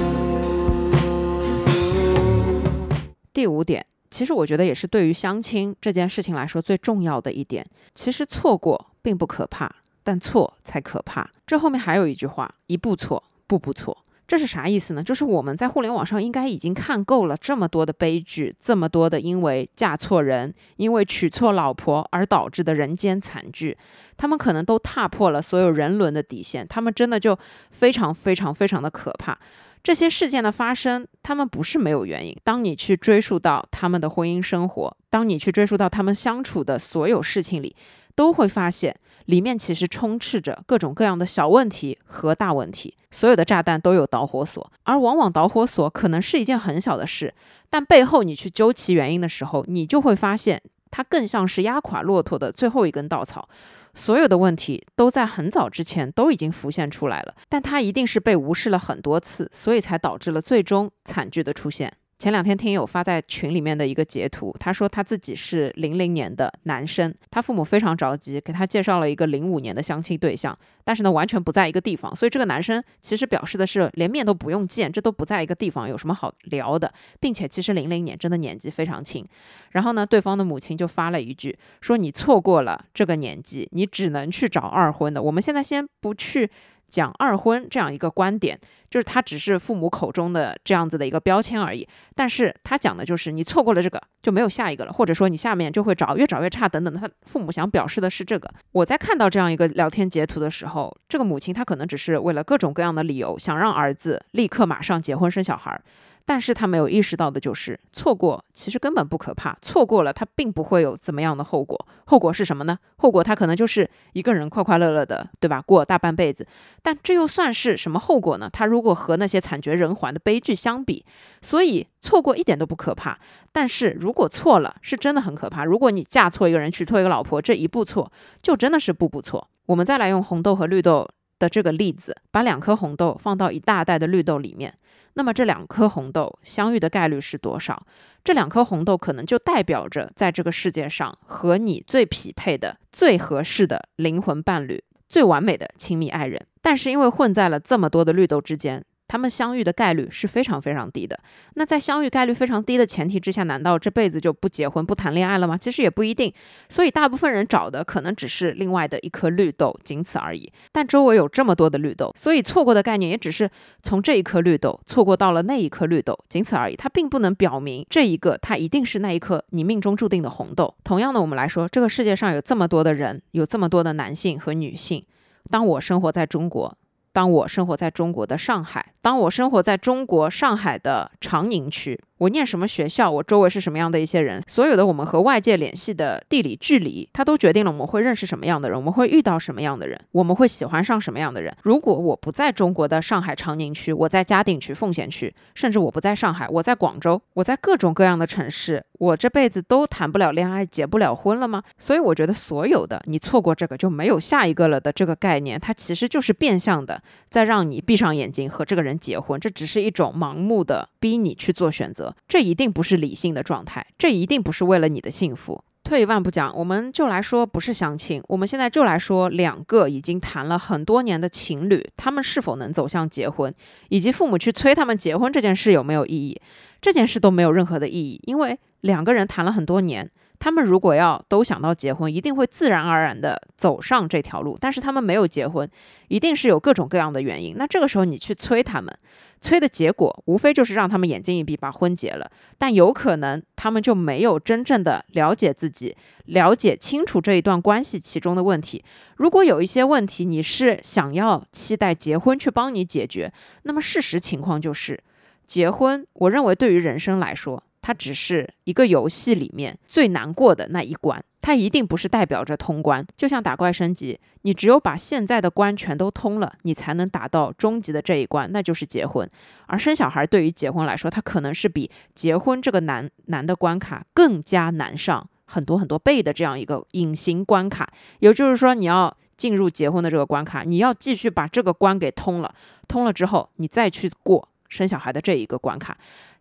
第五点，其实我觉得也是对于相亲这件事情来说最重要的一点。其实错过并不可怕，但错才可怕。这后面还有一句话：一步错，步步错。这是啥意思呢？就是我们在互联网上应该已经看够了这么多的悲剧，这么多的因为嫁错人、因为娶错老婆而导致的人间惨剧，他们可能都踏破了所有人伦的底线，他们真的就非常非常非常的可怕。这些事件的发生，他们不是没有原因。当你去追溯到他们的婚姻生活，当你去追溯到他们相处的所有事情里，都会发现里面其实充斥着各种各样的小问题和大问题。所有的炸弹都有导火索，而往往导火索可能是一件很小的事，但背后你去究其原因的时候，你就会发现它更像是压垮骆驼的最后一根稻草。所有的问题都在很早之前都已经浮现出来了，但它一定是被无视了很多次，所以才导致了最终惨剧的出现。前两天听友发在群里面的一个截图，他说他自己是零零年的男生，他父母非常着急，给他介绍了一个零五年的相亲对象，但是呢完全不在一个地方，所以这个男生其实表示的是连面都不用见，这都不在一个地方，有什么好聊的，并且其实零零年真的年纪非常轻。然后呢，对方的母亲就发了一句说你错过了这个年纪，你只能去找二婚的。我们现在先不去。讲二婚这样一个观点，就是他只是父母口中的这样子的一个标签而已。但是他讲的就是你错过了这个就没有下一个了，或者说你下面就会找越找越差等等。他父母想表示的是这个。我在看到这样一个聊天截图的时候，这个母亲她可能只是为了各种各样的理由，想让儿子立刻马上结婚生小孩。但是他没有意识到的就是，错过其实根本不可怕，错过了他并不会有怎么样的后果。后果是什么呢？后果他可能就是一个人快快乐乐的，对吧？过大半辈子。但这又算是什么后果呢？他如果和那些惨绝人寰的悲剧相比，所以错过一点都不可怕。但是如果错了，是真的很可怕。如果你嫁错一个人，娶错一个老婆，这一步错就真的是步步错。我们再来用红豆和绿豆的这个例子，把两颗红豆放到一大袋的绿豆里面。那么这两颗红豆相遇的概率是多少？这两颗红豆可能就代表着在这个世界上和你最匹配的、最合适的灵魂伴侣、最完美的亲密爱人。但是因为混在了这么多的绿豆之间，他们相遇的概率是非常非常低的。那在相遇概率非常低的前提之下，难道这辈子就不结婚、不谈恋爱了吗？其实也不一定。所以大部分人找的可能只是另外的一颗绿豆，仅此而已。但周围有这么多的绿豆，所以错过的概念也只是从这一颗绿豆错过到了那一颗绿豆，仅此而已。它并不能表明这一个它一定是那一颗你命中注定的红豆。同样的，我们来说，这个世界上有这么多的人，有这么多的男性和女性。当我生活在中国。当我生活在中国的上海，当我生活在中国上海的长宁区，我念什么学校，我周围是什么样的一些人，所有的我们和外界联系的地理距离，它都决定了我们会认识什么样的人，我们会遇到什么样的人，我们会喜欢上什么样的人。如果我不在中国的上海长宁区，我在嘉定区、奉贤区，甚至我不在上海，我在广州，我在各种各样的城市，我这辈子都谈不了恋爱，结不了婚了吗？所以我觉得所有的你错过这个就没有下一个了的这个概念，它其实就是变相的在让你闭上眼睛和这个人人结婚，这只是一种盲目的逼你去做选择，这一定不是理性的状态，这一定不是为了你的幸福。退一万步讲，我们就来说不是相亲，我们现在就来说两个已经谈了很多年的情侣，他们是否能走向结婚，以及父母去催他们结婚这件事有没有意义？这件事都没有任何的意义，因为两个人谈了很多年，他们如果要都想到结婚，一定会自然而然的走上这条路。但是他们没有结婚，一定是有各种各样的原因。那这个时候你去催他们，催的结果无非就是让他们眼睛一闭，把婚结了。但有可能他们就没有真正的了解自己，了解清楚这一段关系其中的问题。如果有一些问题你是想要期待结婚去帮你解决，那么事实情况就是，结婚，我认为对于人生来说。它只是一个游戏里面最难过的那一关，它一定不是代表着通关。就像打怪升级，你只有把现在的关全都通了，你才能打到终极的这一关，那就是结婚。而生小孩对于结婚来说，它可能是比结婚这个难难的关卡更加难上很多很多倍的这样一个隐形关卡。也就是说，你要进入结婚的这个关卡，你要继续把这个关给通了，通了之后，你再去过生小孩的这一个关卡。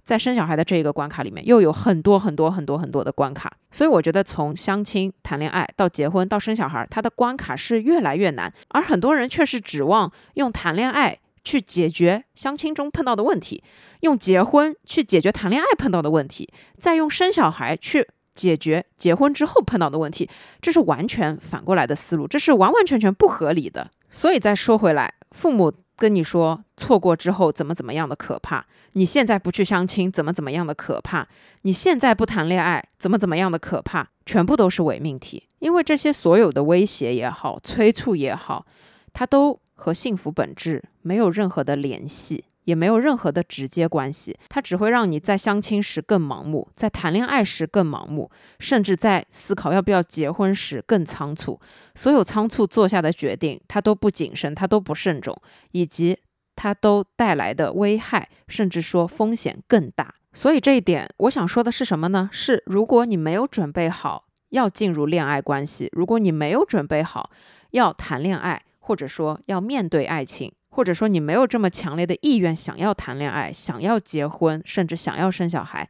在生小孩的这个关卡里面，又有很多很多很多很多的关卡，所以我觉得从相亲、谈恋爱到结婚到生小孩，它的关卡是越来越难。而很多人却是指望用谈恋爱去解决相亲中碰到的问题，用结婚去解决谈恋爱碰到的问题，再用生小孩去解决结婚之后碰到的问题，这是完全反过来的思路，这是完完全全不合理的。所以再说回来，父母。跟你说错过之后怎么怎么样的可怕，你现在不去相亲怎么怎么样的可怕，你现在不谈恋爱怎么怎么样的可怕，全部都是伪命题。因为这些所有的威胁也好，催促也好，它都和幸福本质没有任何的联系。也没有任何的直接关系，它只会让你在相亲时更盲目，在谈恋爱时更盲目，甚至在思考要不要结婚时更仓促。所有仓促做下的决定，它都不谨慎，它都不慎重，以及它都带来的危害，甚至说风险更大。所以这一点，我想说的是什么呢？是如果你没有准备好要进入恋爱关系，如果你没有准备好要谈恋爱，或者说要面对爱情。或者说你没有这么强烈的意愿想要谈恋爱、想要结婚，甚至想要生小孩，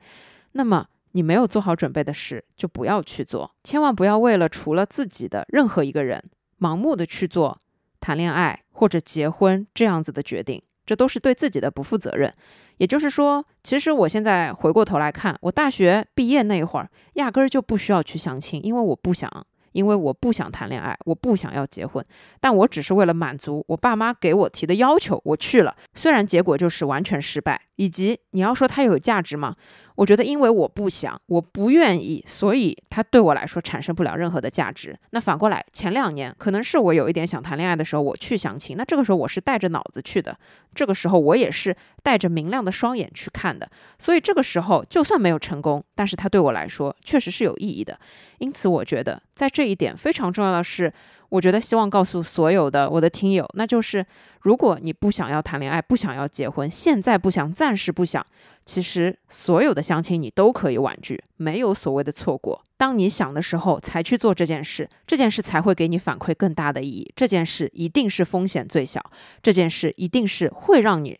那么你没有做好准备的事就不要去做，千万不要为了除了自己的任何一个人盲目的去做谈恋爱或者结婚这样子的决定，这都是对自己的不负责任。也就是说，其实我现在回过头来看，我大学毕业那会儿，压根儿就不需要去相亲，因为我不想。因为我不想谈恋爱，我不想要结婚，但我只是为了满足我爸妈给我提的要求，我去了。虽然结果就是完全失败，以及你要说它有价值吗？我觉得，因为我不想，我不愿意，所以它对我来说产生不了任何的价值。那反过来，前两年可能是我有一点想谈恋爱的时候，我去相亲，那这个时候我是带着脑子去的，这个时候我也是带着明亮的双眼去看的，所以这个时候就算没有成功，但是它对我来说确实是有意义的。因此，我觉得在这一点非常重要的是。我觉得希望告诉所有的我的听友，那就是如果你不想要谈恋爱，不想要结婚，现在不想，暂时不想，其实所有的相亲你都可以婉拒，没有所谓的错过。当你想的时候才去做这件事，这件事才会给你反馈更大的意义。这件事一定是风险最小，这件事一定是会让你。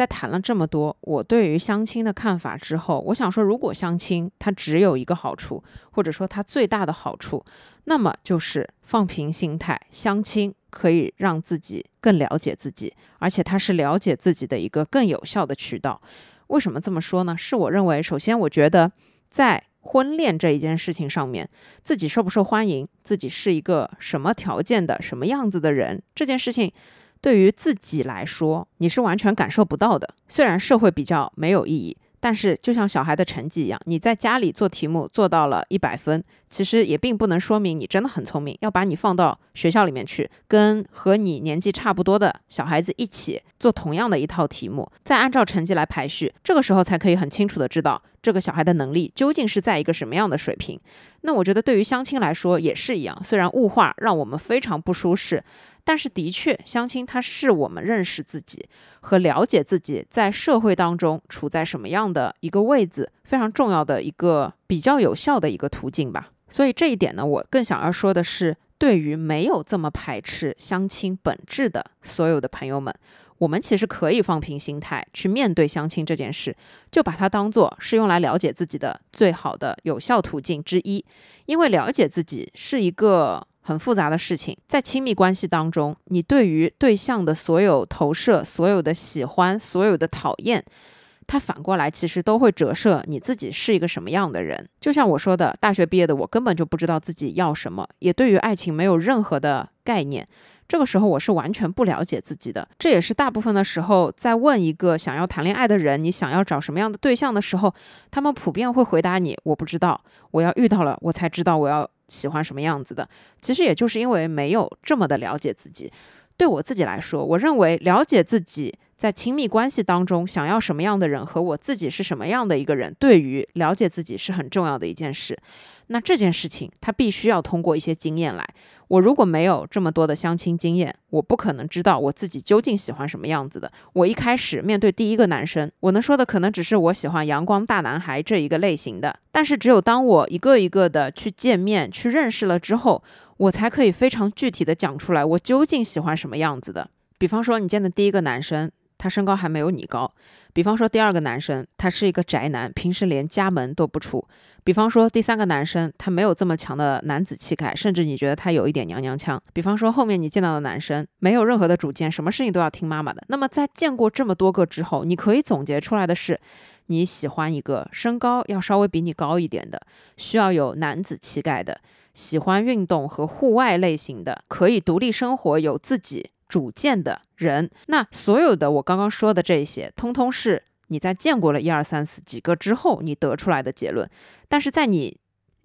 在谈了这么多我对于相亲的看法之后，我想说，如果相亲它只有一个好处，或者说它最大的好处，那么就是放平心态，相亲可以让自己更了解自己，而且它是了解自己的一个更有效的渠道。为什么这么说呢？是我认为，首先我觉得在婚恋这一件事情上面，自己受不受欢迎，自己是一个什么条件的、什么样子的人，这件事情。对于自己来说，你是完全感受不到的。虽然社会比较没有意义，但是就像小孩的成绩一样，你在家里做题目做到了一百分，其实也并不能说明你真的很聪明。要把你放到学校里面去，跟和你年纪差不多的小孩子一起做同样的一套题目，再按照成绩来排序，这个时候才可以很清楚的知道这个小孩的能力究竟是在一个什么样的水平。那我觉得对于相亲来说也是一样，虽然物化让我们非常不舒适。但是，的确，相亲它是我们认识自己和了解自己在社会当中处在什么样的一个位置，非常重要的一个比较有效的一个途径吧。所以这一点呢，我更想要说的是，对于没有这么排斥相亲本质的所有的朋友们，我们其实可以放平心态去面对相亲这件事，就把它当做是用来了解自己的最好的有效途径之一。因为了解自己是一个很复杂的事情，在亲密关系当中，你对于对象的所有投射、所有的喜欢、所有的讨厌。它反过来其实都会折射你自己是一个什么样的人。就像我说的，大学毕业的我根本就不知道自己要什么，也对于爱情没有任何的概念。这个时候我是完全不了解自己的。这也是大部分的时候在问一个想要谈恋爱的人，你想要找什么样的对象的时候，他们普遍会回答你：“我不知道，我要遇到了我才知道我要喜欢什么样子的。”其实也就是因为没有这么的了解自己。对我自己来说，我认为了解自己。在亲密关系当中，想要什么样的人和我自己是什么样的一个人，对于了解自己是很重要的一件事。那这件事情，他必须要通过一些经验来。我如果没有这么多的相亲经验，我不可能知道我自己究竟喜欢什么样子的。我一开始面对第一个男生，我能说的可能只是我喜欢阳光大男孩这一个类型的。但是，只有当我一个一个的去见面、去认识了之后，我才可以非常具体的讲出来，我究竟喜欢什么样子的。比方说，你见的第一个男生。他身高还没有你高，比方说第二个男生，他是一个宅男，平时连家门都不出；比方说第三个男生，他没有这么强的男子气概，甚至你觉得他有一点娘娘腔；比方说后面你见到的男生，没有任何的主见，什么事情都要听妈妈的。那么在见过这么多个之后，你可以总结出来的是，你喜欢一个身高要稍微比你高一点的，需要有男子气概的，喜欢运动和户外类型的，可以独立生活，有自己。主见的人，那所有的我刚刚说的这些，通通是你在见过了一二三四几个之后，你得出来的结论。但是在你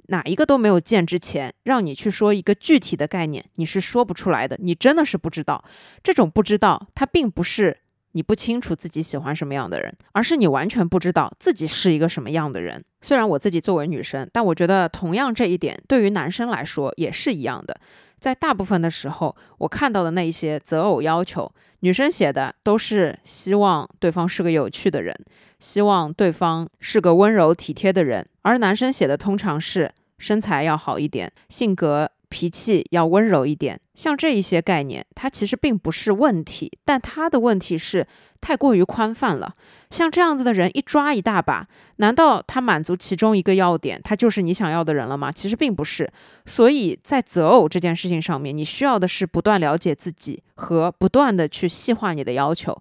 哪一个都没有见之前，让你去说一个具体的概念，你是说不出来的。你真的是不知道。这种不知道，它并不是你不清楚自己喜欢什么样的人，而是你完全不知道自己是一个什么样的人。虽然我自己作为女生，但我觉得同样这一点对于男生来说也是一样的。在大部分的时候，我看到的那一些择偶要求，女生写的都是希望对方是个有趣的人，希望对方是个温柔体贴的人，而男生写的通常是身材要好一点，性格。脾气要温柔一点，像这一些概念，它其实并不是问题，但它的问题是太过于宽泛了。像这样子的人一抓一大把，难道他满足其中一个要点，他就是你想要的人了吗？其实并不是。所以在择偶这件事情上面，你需要的是不断了解自己和不断的去细化你的要求。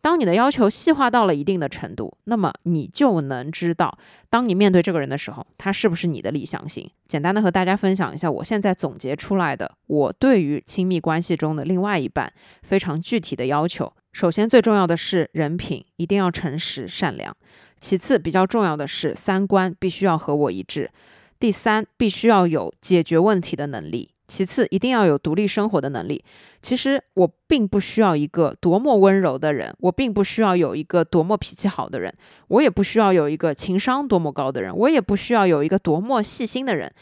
当你的要求细化到了一定的程度，那么你就能知道，当你面对这个人的时候，他是不是你的理想型。简单的和大家分享一下，我现在总结出来的，我对于亲密关系中的另外一半非常具体的要求。首先，最重要的是人品一定要诚实善良；其次，比较重要的是三观必须要和我一致；第三，必须要有解决问题的能力。其次，一定要有独立生活的能力。其实我并不需要一个多么温柔的人，我并不需要有一个多么脾气好的人，我也不需要有一个情商多么高的人，我也不需要有一个多么细心的人。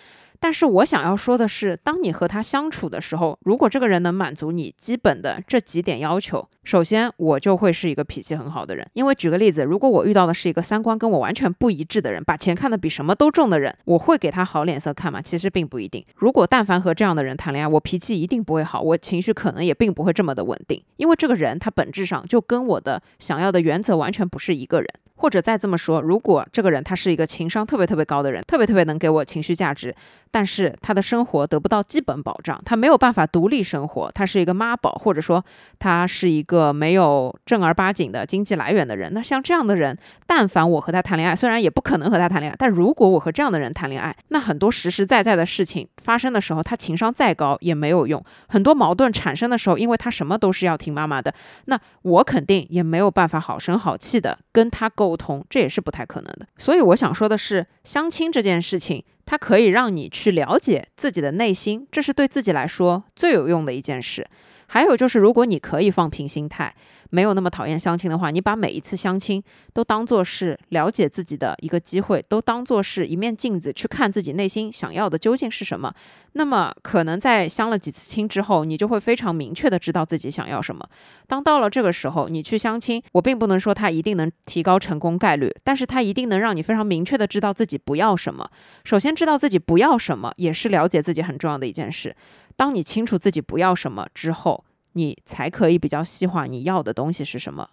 但是我想要说的是，当你和他相处的时候，如果这个人能满足你基本的这几点要求，首先我就会是一个脾气很好的人。因为举个例子，如果我遇到的是一个三观跟我完全不一致的人，把钱看得比什么都重的人，我会给他好脸色看吗？其实并不一定。如果但凡和这样的人谈恋爱，我脾气一定不会好，我情绪可能也并不会这么的稳定，因为这个人他本质上就跟我的想要的原则完全不是一个人。或者再这么说，如果这个人他是一个情商特别特别高的人，特别特别能给我情绪价值，但是他的生活得不到基本保障，他没有办法独立生活，他是一个妈宝，或者说他是一个没有正儿八经的经济来源的人，那像这样的人，但凡我和他谈恋爱，虽然也不可能和他谈恋爱，但如果我和这样的人谈恋爱，那很多实实在在的事情发生的时候，他情商再高也没有用，很多矛盾产生的时候，因为他什么都是要听妈妈的，那我肯定也没有办法好声好气的跟他沟。沟通这也是不太可能的，所以我想说的是，相亲这件事情，它可以让你去了解自己的内心，这是对自己来说最有用的一件事。还有就是，如果你可以放平心态，没有那么讨厌相亲的话，你把每一次相亲都当做是了解自己的一个机会，都当做是一面镜子，去看自己内心想要的究竟是什么。那么，可能在相了几次亲之后，你就会非常明确的知道自己想要什么。当到了这个时候，你去相亲，我并不能说它一定能提高成功概率，但是它一定能让你非常明确的知道自己不要什么。首先，知道自己不要什么，也是了解自己很重要的一件事。当你清楚自己不要什么之后，你才可以比较细化你要的东西是什么。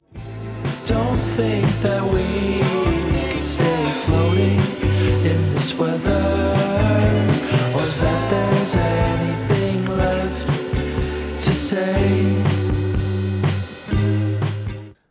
Don't think that we can stay floating in this weather, or that there's anything left to say.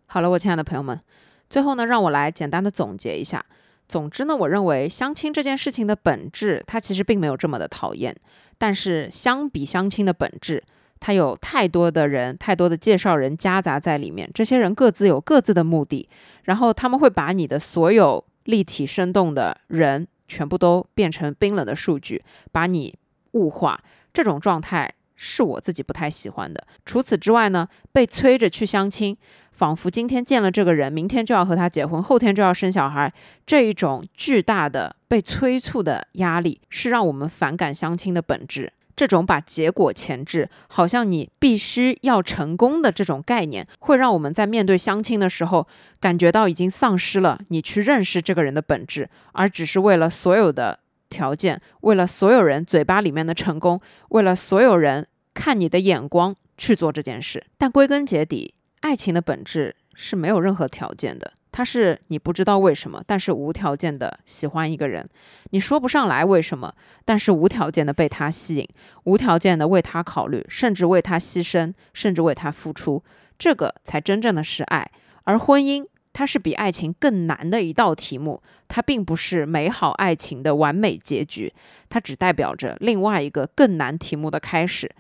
好了，我亲爱的朋友们，最后呢，让我来简单的总结一下。总之呢，我认为相亲这件事情的本质，它其实并没有这么的讨厌。但是相比相亲的本质，它有太多的人、太多的介绍人夹杂在里面，这些人各自有各自的目的，然后他们会把你的所有立体生动的人全部都变成冰冷的数据，把你物化。这种状态是我自己不太喜欢的。除此之外呢，被催着去相亲，仿佛今天见了这个人，明天就要和他结婚，后天就要生小孩，这一种巨大的被催促的压力，是让我们反感相亲的本质。这种把结果前置，好像你必须要成功的这种概念，会让我们在面对相亲的时候，感觉到已经丧失了你去认识这个人的本质，而只是为了所有的条件，为了所有人嘴巴里面的成功，为了所有人看你的眼光去做这件事。但归根结底，爱情的本质是没有任何条件的，它是你不知道为什么，但是无条件的喜欢一个人，你说不上来为什么，但是无条件的被他吸引，无条件的为他考虑，甚至为他牺牲，甚至为他付出，这个才真正的是爱。而婚姻，它是比爱情更难的一道题目，它并不是美好爱情的完美结局，它只代表着另外一个更难题目的开始。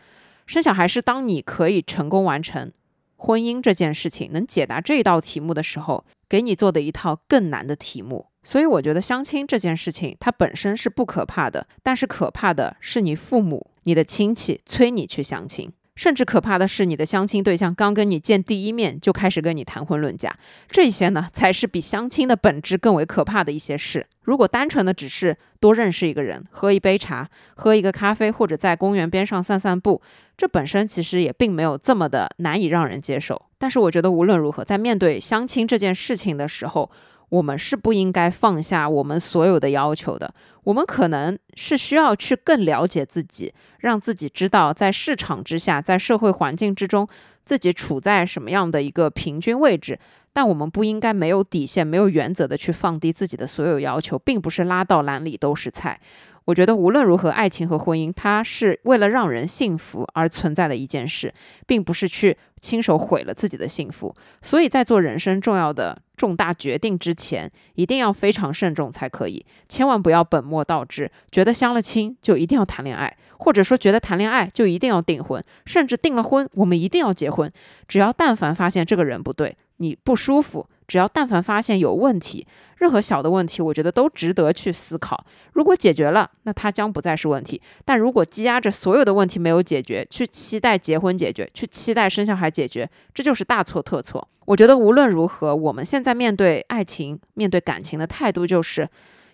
生小孩是当你可以成功完成婚姻这件事情，能解答这一道题目的时候，给你做的一套更难的题目。所以我觉得相亲这件事情，它本身是不可怕的，但是可怕的是你父母、你的亲戚催你去相亲。甚至可怕的是，你的相亲对象刚跟你见第一面就开始跟你谈婚论嫁，这些呢才是比相亲的本质更为可怕的一些事。如果单纯的只是多认识一个人，喝一杯茶，喝一个咖啡，或者在公园边上散散步，这本身其实也并没有这么的难以让人接受。但是我觉得无论如何，在面对相亲这件事情的时候，我们是不应该放下我们所有的要求的。我们可能是需要去更了解自己，让自己知道在市场之下，在社会环境之中，自己处在什么样的一个平均位置。但我们不应该没有底线、没有原则的去放低自己的所有要求，并不是拉到篮里都是菜。我觉得无论如何，爱情和婚姻，它是为了让人幸福而存在的一件事，并不是去亲手毁了自己的幸福。所以在做人生重要的重大决定之前，一定要非常慎重才可以，千万不要本末倒置，觉得相了亲就一定要谈恋爱，或者说觉得谈恋爱就一定要订婚，甚至订了婚我们一定要结婚。只要但凡发现这个人不对，你不舒服。只要但凡发现有问题，任何小的问题，我觉得都值得去思考。如果解决了，那它将不再是问题；但如果积压着所有的问题没有解决，去期待结婚解决，去期待生小孩解决，这就是大错特错。我觉得无论如何，我们现在面对爱情、面对感情的态度就是。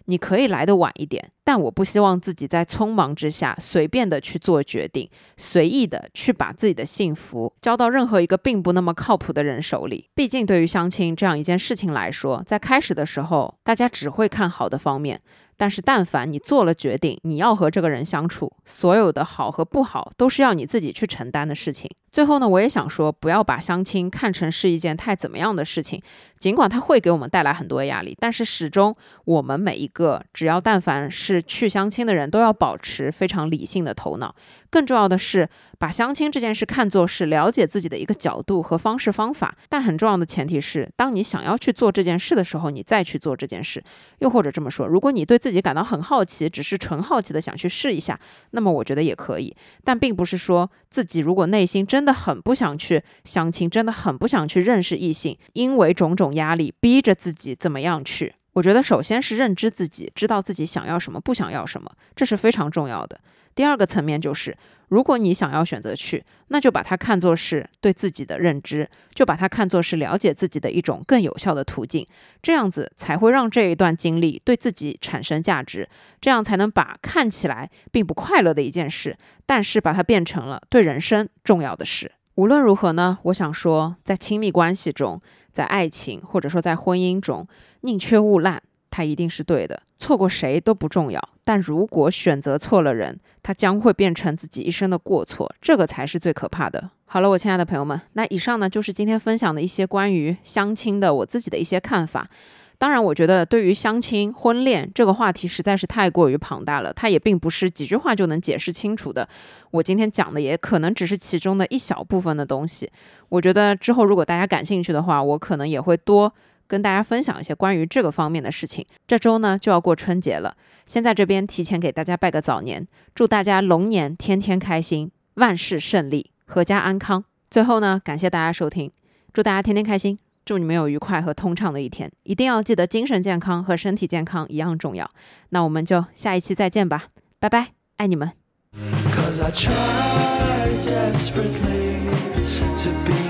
你可以来的晚一点，但我不希望自己在匆忙之下随便的去做决定，随意的去把自己的幸福交到任何一个并不那么靠谱的人手里。毕竟，对于相亲这样一件事情来说，在开始的时候，大家只会看好的方面。但是，但凡你做了决定，你要和这个人相处，所有的好和不好都是要你自己去承担的事情。最后呢，我也想说，不要把相亲看成是一件太怎么样的事情，尽管它会给我们带来很多压力，但是始终我们每一个只要但凡是去相亲的人都要保持非常理性的头脑。更重要的是，把相亲这件事看作是了解自己的一个角度和方式方法。但很重要的前提是，当你想要去做这件事的时候，你再去做这件事。又或者这么说，如果你对自自己感到很好奇，只是纯好奇的想去试一下，那么我觉得也可以。但并不是说自己如果内心真的很不想去相亲，真的很不想去认识异性，因为种种压力逼着自己怎么样去。我觉得首先是认知自己，知道自己想要什么，不想要什么，这是非常重要的。第二个层面就是，如果你想要选择去，那就把它看作是对自己的认知，就把它看作是了解自己的一种更有效的途径，这样子才会让这一段经历对自己产生价值，这样才能把看起来并不快乐的一件事，但是把它变成了对人生重要的事。无论如何呢，我想说，在亲密关系中，在爱情或者说在婚姻中，宁缺毋滥，它一定是对的。错过谁都不重要，但如果选择错了人，它将会变成自己一生的过错，这个才是最可怕的。好了，我亲爱的朋友们，那以上呢就是今天分享的一些关于相亲的我自己的一些看法。当然，我觉得对于相亲、婚恋这个话题实在是太过于庞大了，它也并不是几句话就能解释清楚的。我今天讲的也可能只是其中的一小部分的东西。我觉得之后如果大家感兴趣的话，我可能也会多跟大家分享一些关于这个方面的事情。这周呢就要过春节了，先在这边提前给大家拜个早年，祝大家龙年天天开心，万事胜利，阖家安康。最后呢，感谢大家收听，祝大家天天开心。祝你们有愉快和通畅的一天，一定要记得精神健康和身体健康一样重要。那我们就下一期再见吧，拜拜，爱你们。Cause I tried desperately to be